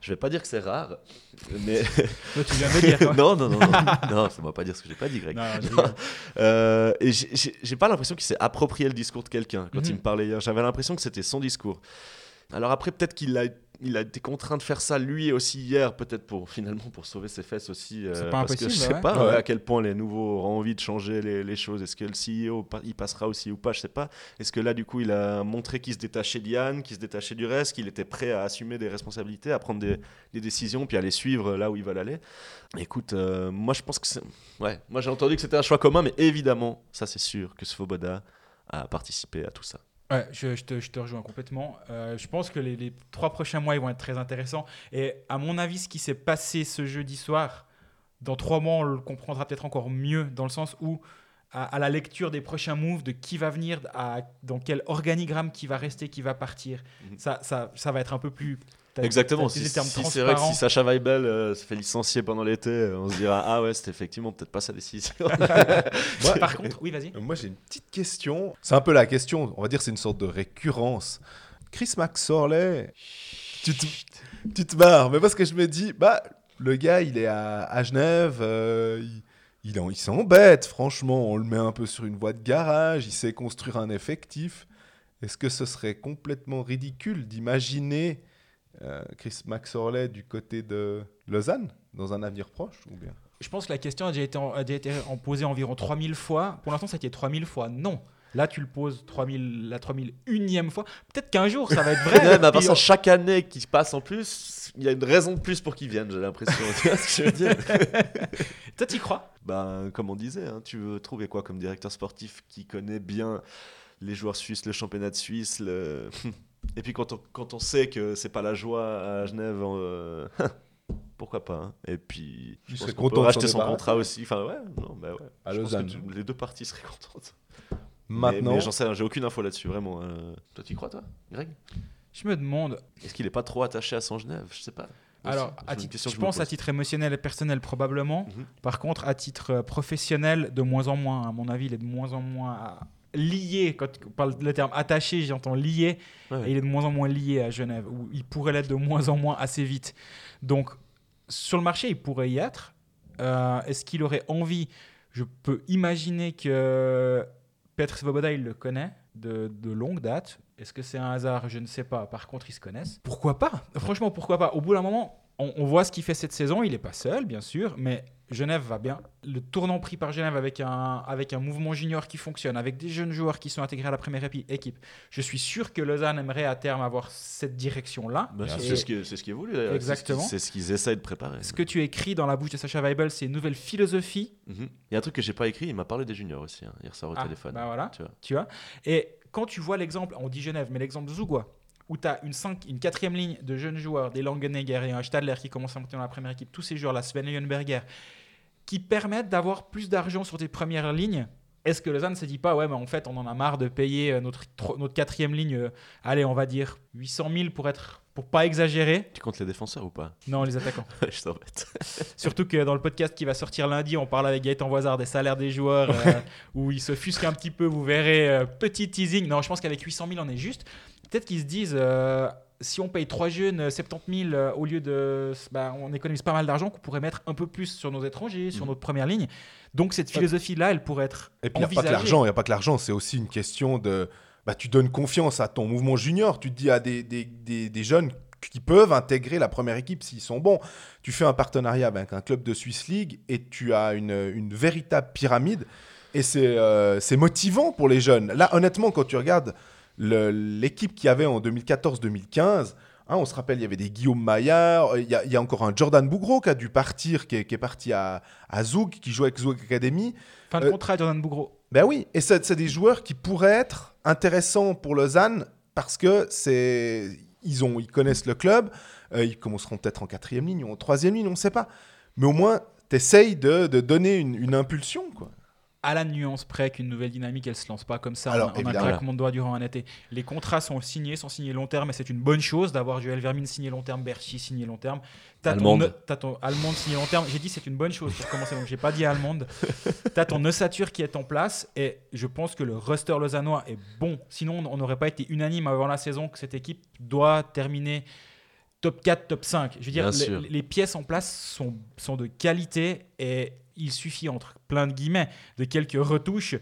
Je vais pas dire que c'est rare, mais [laughs] toi, tu viens de dire. quoi. non, non, non, non, [laughs] non, ça va pas dire ce que j'ai pas dit, Greg. Non, rigole. Euh, et j'ai pas l'impression qu'il s'est approprié le discours de quelqu'un quand Mhm. il me parlait hier. J'avais l'impression que c'était son discours. Alors après, peut-être qu'il a, il a été contraint de faire ça lui aussi hier, peut-être pour finalement pour sauver ses fesses aussi. euh, C'est pas parce que je sais ouais. pas Ouais. ouais, à quel point les nouveaux auront envie de changer les, les choses. Est-ce que le CEO il passera aussi ou pas Je sais pas. Est-ce que là du coup il a montré qu'il se détachait d'Yann, qu'il se détachait du reste, qu'il était prêt à assumer des responsabilités, à prendre des, des décisions, puis à les suivre là où ils veulent aller Écoute, euh, moi je pense que c'est. Ouais, moi j'ai entendu que c'était un choix commun, mais évidemment, ça c'est sûr que Svoboda a participé à tout ça. Ouais, je, je te, je te rejoins complètement. Euh, je pense que les, les trois prochains mois, ils vont être très intéressants. Et à mon avis, ce qui s'est passé ce jeudi soir, dans trois mois, on le comprendra peut-être encore mieux, dans le sens où, à, à la lecture des prochains moves, de qui va venir, à, dans quel organigramme qui va rester, qui va partir, Mhm. ça, ça, ça va être un peu plus. Exactement, si, c'est vrai que si Sacha Weibel euh, se fait licencier pendant l'été, euh, on se dira Ah ouais, c'était effectivement peut-être pas sa décision. [laughs] Moi, Par contre, oui, vas-y. moi, j'ai une petite question. C'est un peu la question. On va dire c'est une sorte de récurrence. Chris McSorley, tu te, tu te marres, mais parce que je me dis, bah, le gars, il est à, à Genève, euh, il, il, en- il s'embête, franchement. On le met un peu sur une voie de garage, il sait construire un effectif. Est-ce que ce serait complètement ridicule d'imaginer euh, Chris McSorley du côté de Lausanne dans un avenir proche ou bien? Je pense que la question a déjà été, en- a déjà été en posée environ 3000 fois. Pour l'instant, ça a été 3000 fois. Non. Là, tu le poses 3000, la 3001e fois. Peut-être qu'un jour, ça va être vrai. [laughs] Ouais, mais à part Puis, ça, chaque année qui passe en plus, il y a une raison de plus pour qu'ils viennent, j'ai l'impression. [laughs] tu vois ce que je veux dire? [laughs] Toi, t'y crois? Ben, comme on disait, hein, tu veux trouver quoi comme directeur sportif qui connaît bien les joueurs suisses, le championnat de Suisse le... Et puis quand on, quand on sait que c'est pas la joie à Genève, euh, [laughs] pourquoi pas hein. Et puis, je Il pense serait qu'on peut content de racheter son contrat aussi. Enfin, ouais, non, bah ouais. À Je pense que Lausanne. tu- les deux parties seraient contentes. Mais- Maintenant, mais, j'en sais rien, j'ai aucune info là-dessus, vraiment. euh. Toi, tu crois, toi, Greg? Je me demande. Est-ce qu'il est pas trop attaché à son Genève? Je sais pas. Alors, à titre- je pense à titre émotionnel et personnel, probablement. Mhm. Par contre, à titre euh, professionnel, de moins en moins. À mon avis, il est de moins en moins lié. Quand on parle le terme attaché, j'entends lié. Ouais, ouais. Et il est de moins en moins lié à Genève, ou il pourrait l'être de moins en moins assez vite. Donc, sur le marché, il pourrait y être. Euh, Est-ce qu'il aurait envie Je peux imaginer que Petr Svoboda, il le connaît de, de longue date. Est-ce que c'est un hasard? Je ne sais pas. Par contre, ils se connaissent. Pourquoi pas? Franchement, pourquoi pas? Au bout d'un moment, on, on voit ce qu'il fait cette saison. Il n'est pas seul, bien sûr, mais Genève va bien. Le tournant pris par Genève avec un, avec un mouvement junior qui fonctionne, avec des jeunes joueurs qui sont intégrés à la première équipe, je suis sûr que Lausanne aimerait à terme avoir cette direction-là. Bah, c'est ce qui est, c'est ce qui est voulu. Exactement. C'est ce qu'ils essayent de préparer. ce que tu écris dans la bouche de Sacha Weibel, c'est une nouvelle philosophie. Mhm. Il y a un truc que j'ai pas écrit. Il m'a parlé des juniors aussi. hein, hier soir au Ah, téléphone. bah voilà. Tu vois. Tu vois Et quand tu vois l'exemple, on dit Genève, mais l'exemple de Zougoua, où tu as une, cinq- une quatrième ligne de jeunes joueurs, des Langenegger et un Stadler qui commencent à monter dans la première équipe, tous ces joueurs-là, Sven Leonberger, qui permettent d'avoir plus d'argent sur tes premières lignes. Est-ce que Lausanne ne se dit pas, ouais, mais en fait, on en a marre de payer euh, notre, notre quatrième ligne, euh, allez, on va dire 800 000 pour être, pour pas exagérer? Tu comptes les défenseurs ou pas? Non, les attaquants. [laughs] Je t'embête. [laughs] Surtout que dans le podcast qui va sortir lundi, on parle avec Gaëtan Voisard des salaires des joueurs, euh, [laughs] où il se fusque un petit peu, vous verrez, euh, petit teasing. Non, je pense qu'avec 800 000, on est juste. Peut-être qu'ils se disent, si on paye trois jeunes euh, 70 000 euh, au lieu de... bah, on économise pas mal d'argent qu'on pourrait mettre un peu plus sur nos étrangers, sur Mhm. notre première ligne. Donc cette philosophie-là, elle pourrait être Et puis, il n'y a pas que l'argent, il n'y a pas que l'argent, c'est aussi une question de. Bah, tu donnes confiance à ton mouvement junior, tu te dis à des, des, des, des jeunes qui peuvent intégrer la première équipe s'ils sont bons. Tu fais un partenariat avec un club de Swiss League et tu as une, une véritable pyramide et c'est euh, motivant pour les jeunes. Là, honnêtement, quand tu regardes l'équipe qu'il y avait en 2014-2015, hein, on se rappelle, il y avait des Guillaume Maillard, euh, il y, a- il y a encore un Jordan Bougro qui a dû partir, qui est, qui est parti à, à Zoug, qui joue avec Zoug Academy. Fin de Euh, contrat, Jordan Bougro. Ben oui, et c'est c'est des joueurs qui pourraient être intéressants pour Lausanne parce que c'est ils ont ils connaissent le club, euh, ils commenceront peut-être en quatrième ligne ou en troisième ligne, on ne sait pas. Mais au moins, t'essayes de, de donner une, une impulsion, quoi. À la nuance près qu'une nouvelle dynamique, elle se lance pas comme ça en- Alors, en, un évidemment. claquement de doigts durant un été. Les contrats sont signés, sont signés long terme, et c'est une bonne chose d'avoir Joël Vermine signé long terme, Berchi signé long terme. T'as ton, Allemande. ton allemande signé long terme. J'ai dit c'est une bonne chose pour commencer, donc j'ai pas dit allemande. [laughs] T'as ton ossature qui est en place, et je pense que le roster lausannois est bon. Sinon, on n'aurait pas été unanime avant la saison que cette équipe doit terminer top 4, top 5. Je veux dire, les, les pièces en place sont, sont de qualité et il suffit, entre plein de guillemets, de quelques retouches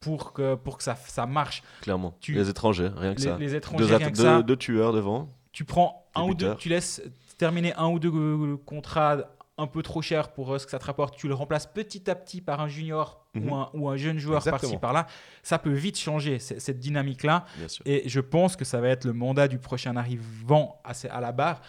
pour que, pour que ça, ça marche. Clairement. Tu- Les étrangers, rien que Les, ça. les étrangers, Deux, rien atta- que deux- ça, deux tueurs devant. tu prends un ou deux, tu laisses terminer un ou deux euh, contrats un peu trop chers pour euh, ce que ça te rapporte, tu le remplaces petit à petit par un junior Mhm. ou, un, ou un jeune joueur par-ci par-là, ça peut vite changer cette dynamique-là. Et je pense que ça va être le mandat du prochain arrivant à, à la barre.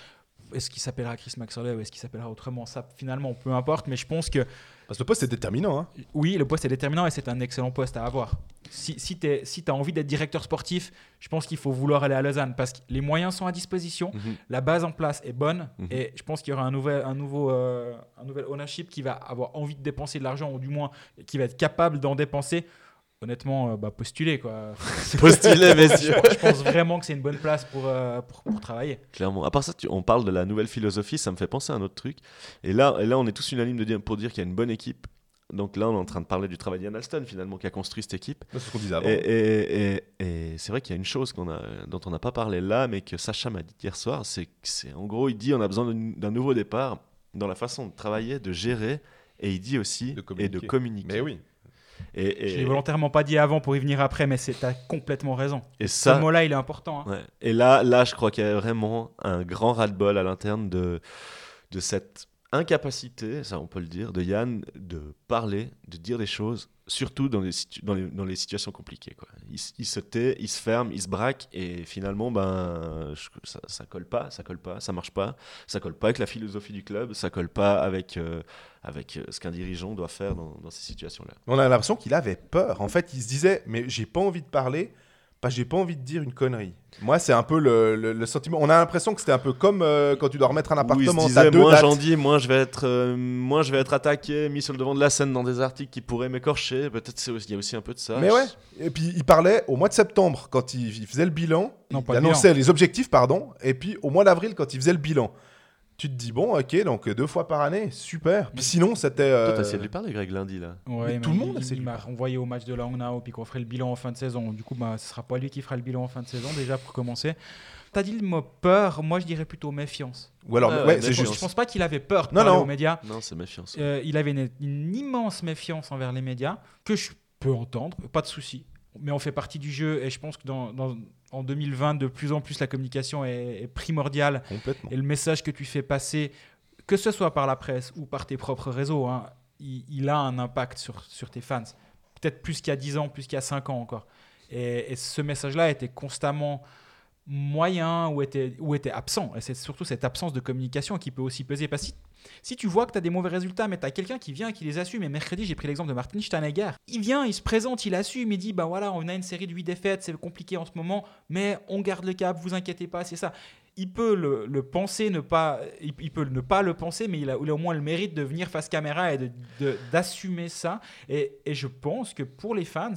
Est-ce qu'il s'appellera Chris Maxwell ou est-ce qu'il s'appellera autrement? Ça, finalement, peu importe. Mais je pense que Parce que le poste est déterminant. Hein. oui, le poste est déterminant et c'est un excellent poste à avoir. Si, si tu si as envie d'être directeur sportif, je pense qu'il faut vouloir aller à Lausanne parce que les moyens sont à disposition, Mhm. la base en place est bonne Mhm. et je pense qu'il y aura un nouvel, un, nouveau, euh, un nouvel ownership qui va avoir envie de dépenser de l'argent ou du moins qui va être capable d'en dépenser. Honnêtement, euh, bah, postuler quoi. [laughs] Postulé, messieurs. [laughs] je pense vraiment que c'est une bonne place pour, euh, pour, pour travailler. Clairement. À part ça, tu- on parle de la nouvelle philosophie, ça me fait penser à un autre truc. Et là, et là on est tous unanimes de dire, pour dire qu'il y a une bonne équipe. Donc là, on est en train de parler du travail d'Ian Alston, finalement, qui a construit cette équipe. C'est ce qu'on disait avant. Et, et- et- et c'est vrai qu'il y a une chose a, dont on n'a pas parlé là, mais que Sacha m'a dit hier soir, c'est que c'est en gros, il dit on a besoin d'un- nouveau départ dans la façon de travailler, de gérer, et il dit aussi De et de communiquer. Mais oui. Et, et- Je l'ai volontairement pas dit avant pour y venir après, mais tu as complètement raison. et Ce mot-là, il est important. hein. Ouais. Et là, là, je crois qu'il y a vraiment un grand ras-le-bol à l'interne de, de cette incapacité, ça on peut le dire, de Yann de parler, de dire des choses, surtout dans les, situations compliquées. Il, se tait, il se ferme, il se braque, et finalement, ben, ça, ça colle pas, ça colle pas, ça marche pas, ça colle pas avec la philosophie du club, ça colle pas avec, euh, avec euh, ce qu'un dirigeant doit faire dans, dans ces situations-là. On a l'impression qu'il avait peur. En fait, il se disait, mais j'ai pas envie de parler, que j'ai pas envie de dire une connerie. Moi, c'est un peu le, le- le sentiment. On a l'impression que c'était un peu comme euh, quand tu dois remettre un appartement. t'as disait, moins j'en dis, moins je vais être, euh, moins je vais être attaqué, mis sur le devant de la scène dans des articles qui pourraient m'écorcher. Peut-être il y a aussi un peu de ça. Mais ouais. Et puis il parlait au mois de septembre quand il, il faisait le bilan. Non, pas il le annonçait les objectifs, pardon. Et puis au mois d'avril quand il faisait le bilan. Tu te dis bon, ok, donc deux fois par année, super. Puis sinon, c'était. Toi, euh, t'as essayé de lui parler, Greg, lundi, là. Ouais, Mais mais tout le monde il, de il lui m'a renvoyé au match de Langnau puis qu'on ferait le bilan en fin de saison. Du coup, bah, ce sera pas lui qui fera le bilan en fin de saison déjà pour commencer. T'as dit le mot peur, moi je dirais plutôt méfiance. Ou alors, Ouais, ouais, c'est juste. je pense pas qu'il avait peur de Non, parler non. aux médias. Non, c'est méfiance. Euh, il avait une, une immense méfiance envers les médias que je peux entendre, pas de souci. Mais on fait partie du jeu et je pense que dans, dans- en 2020, de plus en plus, la communication est, est primordiale Complètement. et le message que tu fais passer que ce soit par la presse ou par tes propres réseaux, hein, il, il a un impact sur, sur tes fans. Peut-être plus qu'il y a 10 ans, plus qu'il y a 5 ans encore. Et, et ce message-là était constamment moyen ou était, ou était absent. Et c'est surtout cette absence de communication qui peut aussi peser. Parce que si, si tu vois que tu as des mauvais résultats, mais tu as quelqu'un qui vient, qui les assume, et mercredi, j'ai pris l'exemple de Martin Steinegger, il vient, il se présente, il assume, il dit, bah voilà, on a une série de 8 défaites, c'est compliqué en ce moment, mais on garde le cap, vous inquiétez pas, c'est ça. Il peut le, penser, ne pas, il, peut ne pas le penser, mais il a, au moins le mérite de venir face caméra et de- de- d'assumer ça. Et, et je pense que pour les fans,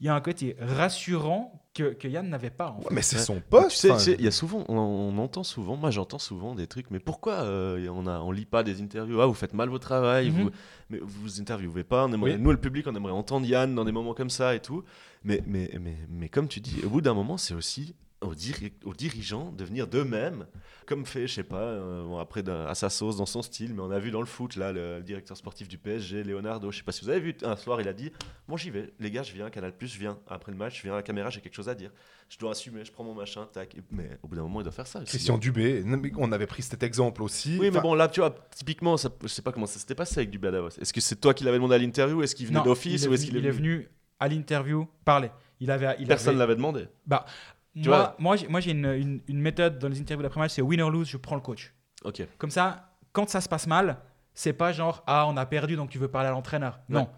il y a un côté rassurant que, que Yann n'avait pas. en fait. Ouais, mais c'est son Tu poste. sais, tu sais, il y a souvent, on, on entend souvent, moi j'entends souvent des trucs, mais pourquoi euh, on a, on lit pas des interviews? Ah, vous faites mal votre travail, Mhm. vous, mais vous vous interviewez pas. On aimerait, Oui. Nous, le public, on aimerait entendre Yann dans des moments comme ça et tout. Mais, mais, mais, mais comme tu dis, au bout d'un moment, c'est aussi aux, diri- aux dirigeants de venir d'eux-mêmes, comme fait, je sais pas, euh, bon, après à sa sauce, dans son style, mais on a vu dans le foot, là, le, le directeur sportif du PSG, Leonardo, je sais pas si vous avez vu, un soir, il a dit Bon, j'y vais, les gars, je viens, Canal, je viens, après le match, je viens à la caméra, j'ai quelque chose à dire. Je dois assumer, je prends mon machin, tac. Et- Mais au bout d'un moment, il doit faire ça. aussi. Christian Dubé, non, mais on avait pris cet exemple aussi. Oui, mais bon, là, tu vois, typiquement, ça, je sais pas comment ça s'était passé avec Dubé à Davos. Est-ce que c'est toi qui l'avais demandé à l'interview Est-ce qu'il venait d'office il est ou est-ce venu- qu'il est, venu à l'interview parler. Il avait, il Personne avait- l'avait demandé. Bah, Tu moi, vois. moi, j'ai, moi, j'ai une, une- une méthode dans les interviews d'après-match, c'est win or lose, je prends le coach. Ok. Comme ça, quand ça se passe mal, c'est pas genre ah on a perdu donc tu veux parler à l'entraîneur. Ouais. Non,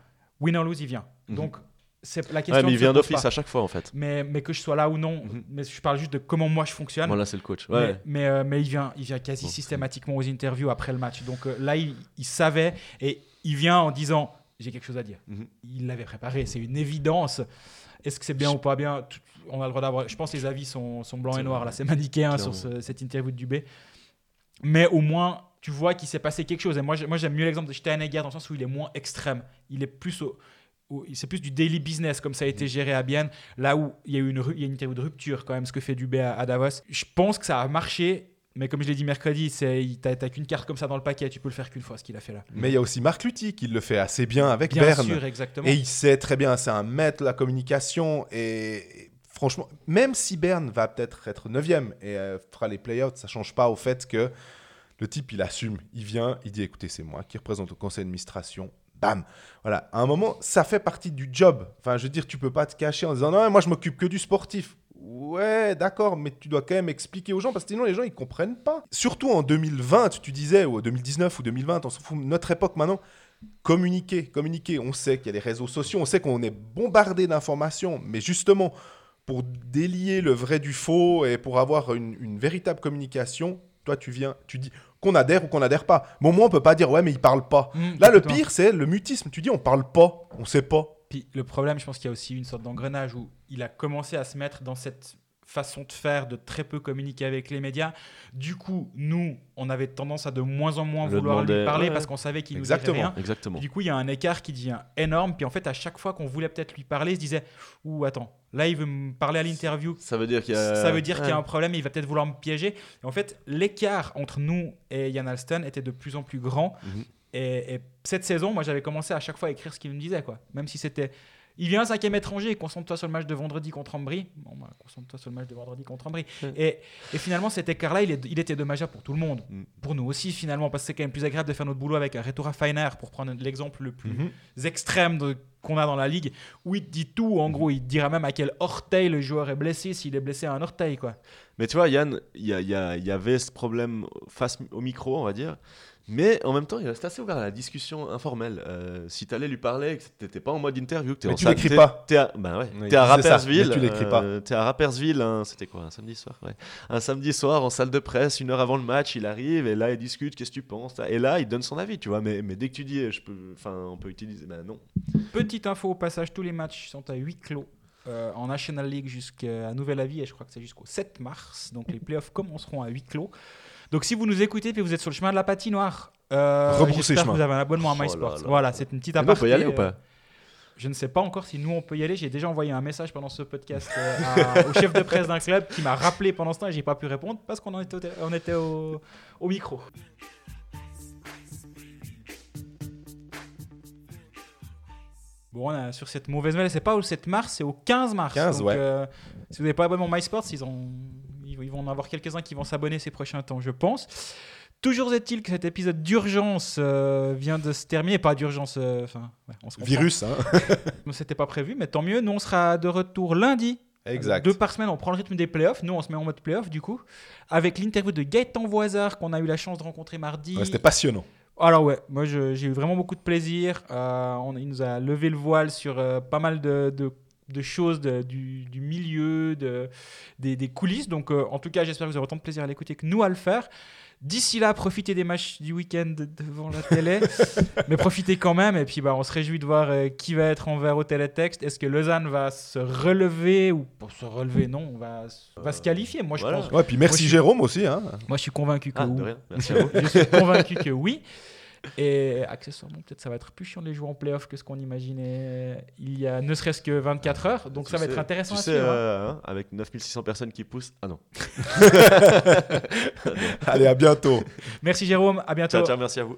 win or lose il vient. Mhm. Donc c'est la question. Ouais, mais il vient d'office à chaque fois, en fait. Mais, mais que je sois là ou non, Mhm. mais je parle juste de comment moi je fonctionne. Bon, là, c'est le coach. Mais, Ouais. mais, euh, mais il vient, il vient quasi Bon. systématiquement aux interviews après le match. Donc euh, là, il, il savait et il vient en disant j'ai quelque chose à dire. Mhm. Il l'avait préparé, c'est une évidence. Est-ce que c'est bien ou pas bien On a le droit d'avoir. Je pense que les avis sont, sont blancs et noirs. Là, c'est manichéen Clairement. sur ce- cette interview de Dubé. Mais au moins, tu vois qu'il s'est passé quelque chose. Et moi, moi j'aime mieux l'exemple de Steinegger dans le sens où il est moins extrême. Il est plus au. C'est plus du daily business comme ça a été géré à Bienne, là où il y a eu une, il y a une interview de rupture quand même, ce que fait Dubé à, à Davos. Je pense que ça a marché, mais comme je l'ai dit mercredi, t'as qu'une carte comme ça dans le paquet, tu peux le faire qu'une fois, ce qu'il a fait là. Mais il y a aussi Marc Lutti qui le fait assez bien avec Bien Berne. sûr, exactement. Et il sait très bien, c'est un maître de la communication. Et franchement, même si Berne va peut-être être 9 et euh, fera les play-outs, ça change pas au fait que le type, il assume. Il vient, il dit écoutez, c'est moi qui représente au conseil d'administration. Bam Voilà, à un moment, ça fait partie du job. Enfin, je veux dire, tu peux pas te cacher en disant non, moi je m'occupe que du sportif. Ouais, d'accord, mais tu dois quand même expliquer aux gens parce que sinon les gens ils comprennent pas. Surtout en 2020, tu disais, ou 2019 ou 2020, on s'en fout, notre époque maintenant, communiquer, communiquer. On sait qu'il y a les réseaux sociaux, on sait qu'on est bombardé d'informations, mais justement, pour délier le vrai du faux et pour avoir une, une véritable communication, toi tu viens, tu dis qu'on adhère ou qu'on adhère pas. Mais au moins on peut pas dire ouais mais il parle pas. Mm, Là le pire c'est le mutisme. Tu dis on parle pas, on sait pas. Puis le problème, je pense qu'il y a aussi une sorte d'engrenage où il a commencé à se mettre dans cette façon de faire, de très peu communiquer avec les médias. Du coup, nous, on avait tendance à de moins en moins Le vouloir lui parler ouais. parce qu'on savait qu'il nous dirait rien. Exactement. Du coup, il y a un écart qui devient énorme. Puis en fait, à chaque fois qu'on voulait peut-être lui parler, il se disait Ouh, attends, là, il veut me parler à l'interview. Ça veut dire qu'il y a. Ça veut dire qu'il y a un problème et il va peut-être vouloir me piéger. Et en fait, l'écart entre nous et Yann Alston était de plus en plus grand. Mhm. Et, et cette saison, moi, j'avais commencé à chaque fois à écrire ce qu'il me disait, quoi. Même si c'était. Il vient un cinquième étranger, concentre-toi sur le match de vendredi contre Ambry. Bon, bah, concentre-toi sur le match de vendredi contre Ambry. Ouais. Et, et finalement, cet écart-là, il, il était dommageable pour tout le monde. Mm. Pour nous aussi, finalement, parce que c'est quand même plus agréable de faire notre boulot avec un Retora Feiner, pour prendre l'exemple le plus Mhm. extrêmes de- qu'on a dans la ligue, où il te dit tout. En gros, il te dira même à quel orteil le joueur est blessé, s'il est blessé à un orteil, quoi. Mais tu vois, Yann, il y, a- il y a- il y avait ce problème face au micro, on va dire. Mais en même temps, il restait assez ouvert à la discussion informelle. Euh, si tu allais lui parler, que t'étais pas en mode interview, que t'es Mais en tu l'écris pas. T'es à, ben ouais, Oui, t'es à ça, Rappersville. mais tu l'écris pas. euh, T'es à Rappersville, hein, c'était quoi, un samedi soir ouais. Un samedi soir en salle de presse, une heure avant le match, il arrive et là il discute, qu'est-ce que tu penses Et là il donne son avis, tu vois. Mais, mais dès que tu dis, je peux, enfin, on peut utiliser, ben non. Petite info au passage, tous les matchs sont à huis clos euh, en National League jusqu'à nouvel avis et je crois que c'est jusqu'au 7 mars. Donc les playoffs commenceront à huis clos. Donc si vous nous écoutez et vous êtes sur le chemin de la patinoire, euh, j'espère que vous avez un abonnement à Oh MySports. là. Voilà, c'est une petite Mais on aparté. peut y aller ou euh, pas Je ne sais pas encore si nous on peut y aller. J'ai déjà envoyé un message pendant ce podcast euh, à- au chef de presse d'un club qui m'a rappelé pendant ce temps et j'ai pas pu répondre parce qu'on était, au, on était au, au micro. Bon, on a- sur cette mauvaise nouvelle, c'est pas au 7 mars, c'est au 15 mars. 15, Donc, ouais. euh, si vous n'avez pas abonnement MySports, ils, ont, ils, vont en avoir quelques-uns qui vont s'abonner ces prochains temps, je pense. Toujours est-il que cet épisode d'urgence euh, vient de se terminer. Pas d'urgence, euh, enfin, ouais, on se comprend. Virus, hein. [laughs] C'était pas prévu, mais tant mieux. Nous, on sera de retour lundi. Exact. Deux par semaine, on prend le rythme des playoffs. Nous, on se met en mode playoff, du coup. Avec l'interview de Gaëtan Voisard, qu'on a eu la chance de rencontrer mardi. Ouais, C'était passionnant. Alors ouais, moi j'ai eu vraiment beaucoup de plaisir. Euh, il nous a levé le voile sur euh, pas mal de, choses du, milieu, de, des, des coulisses. Donc euh, en tout cas, j'espère que vous aurez autant de plaisir à l'écouter que nous à le faire. D'ici là, profitez des matchs du week-end devant la télé, [laughs] mais profitez quand même. Et puis bah, on se réjouit de voir euh, qui va être en vert au télétexte. Est-ce que Lausanne va se relever ou pour se relever Non, on va, s- va se qualifier. Moi je pense. Ouais, puis merci Moi, je suis- Jérôme aussi. Hein. Moi je suis convaincu que Ah, oui. de rien. Merci à vous. [laughs] Je suis convaincu que oui. Et accessoirement, peut-être ça va être plus chiant de les jouer en playoff que ce qu'on imaginait il y a ne serait-ce que 24 heures. Donc Tu ça va être intéressant Tu à sais, suivre. hein. euh, hein, avec 9600 personnes qui poussent. Ah non. [laughs] Allez, à bientôt. Merci Jérôme, à bientôt. Ciao, ciao, merci à vous.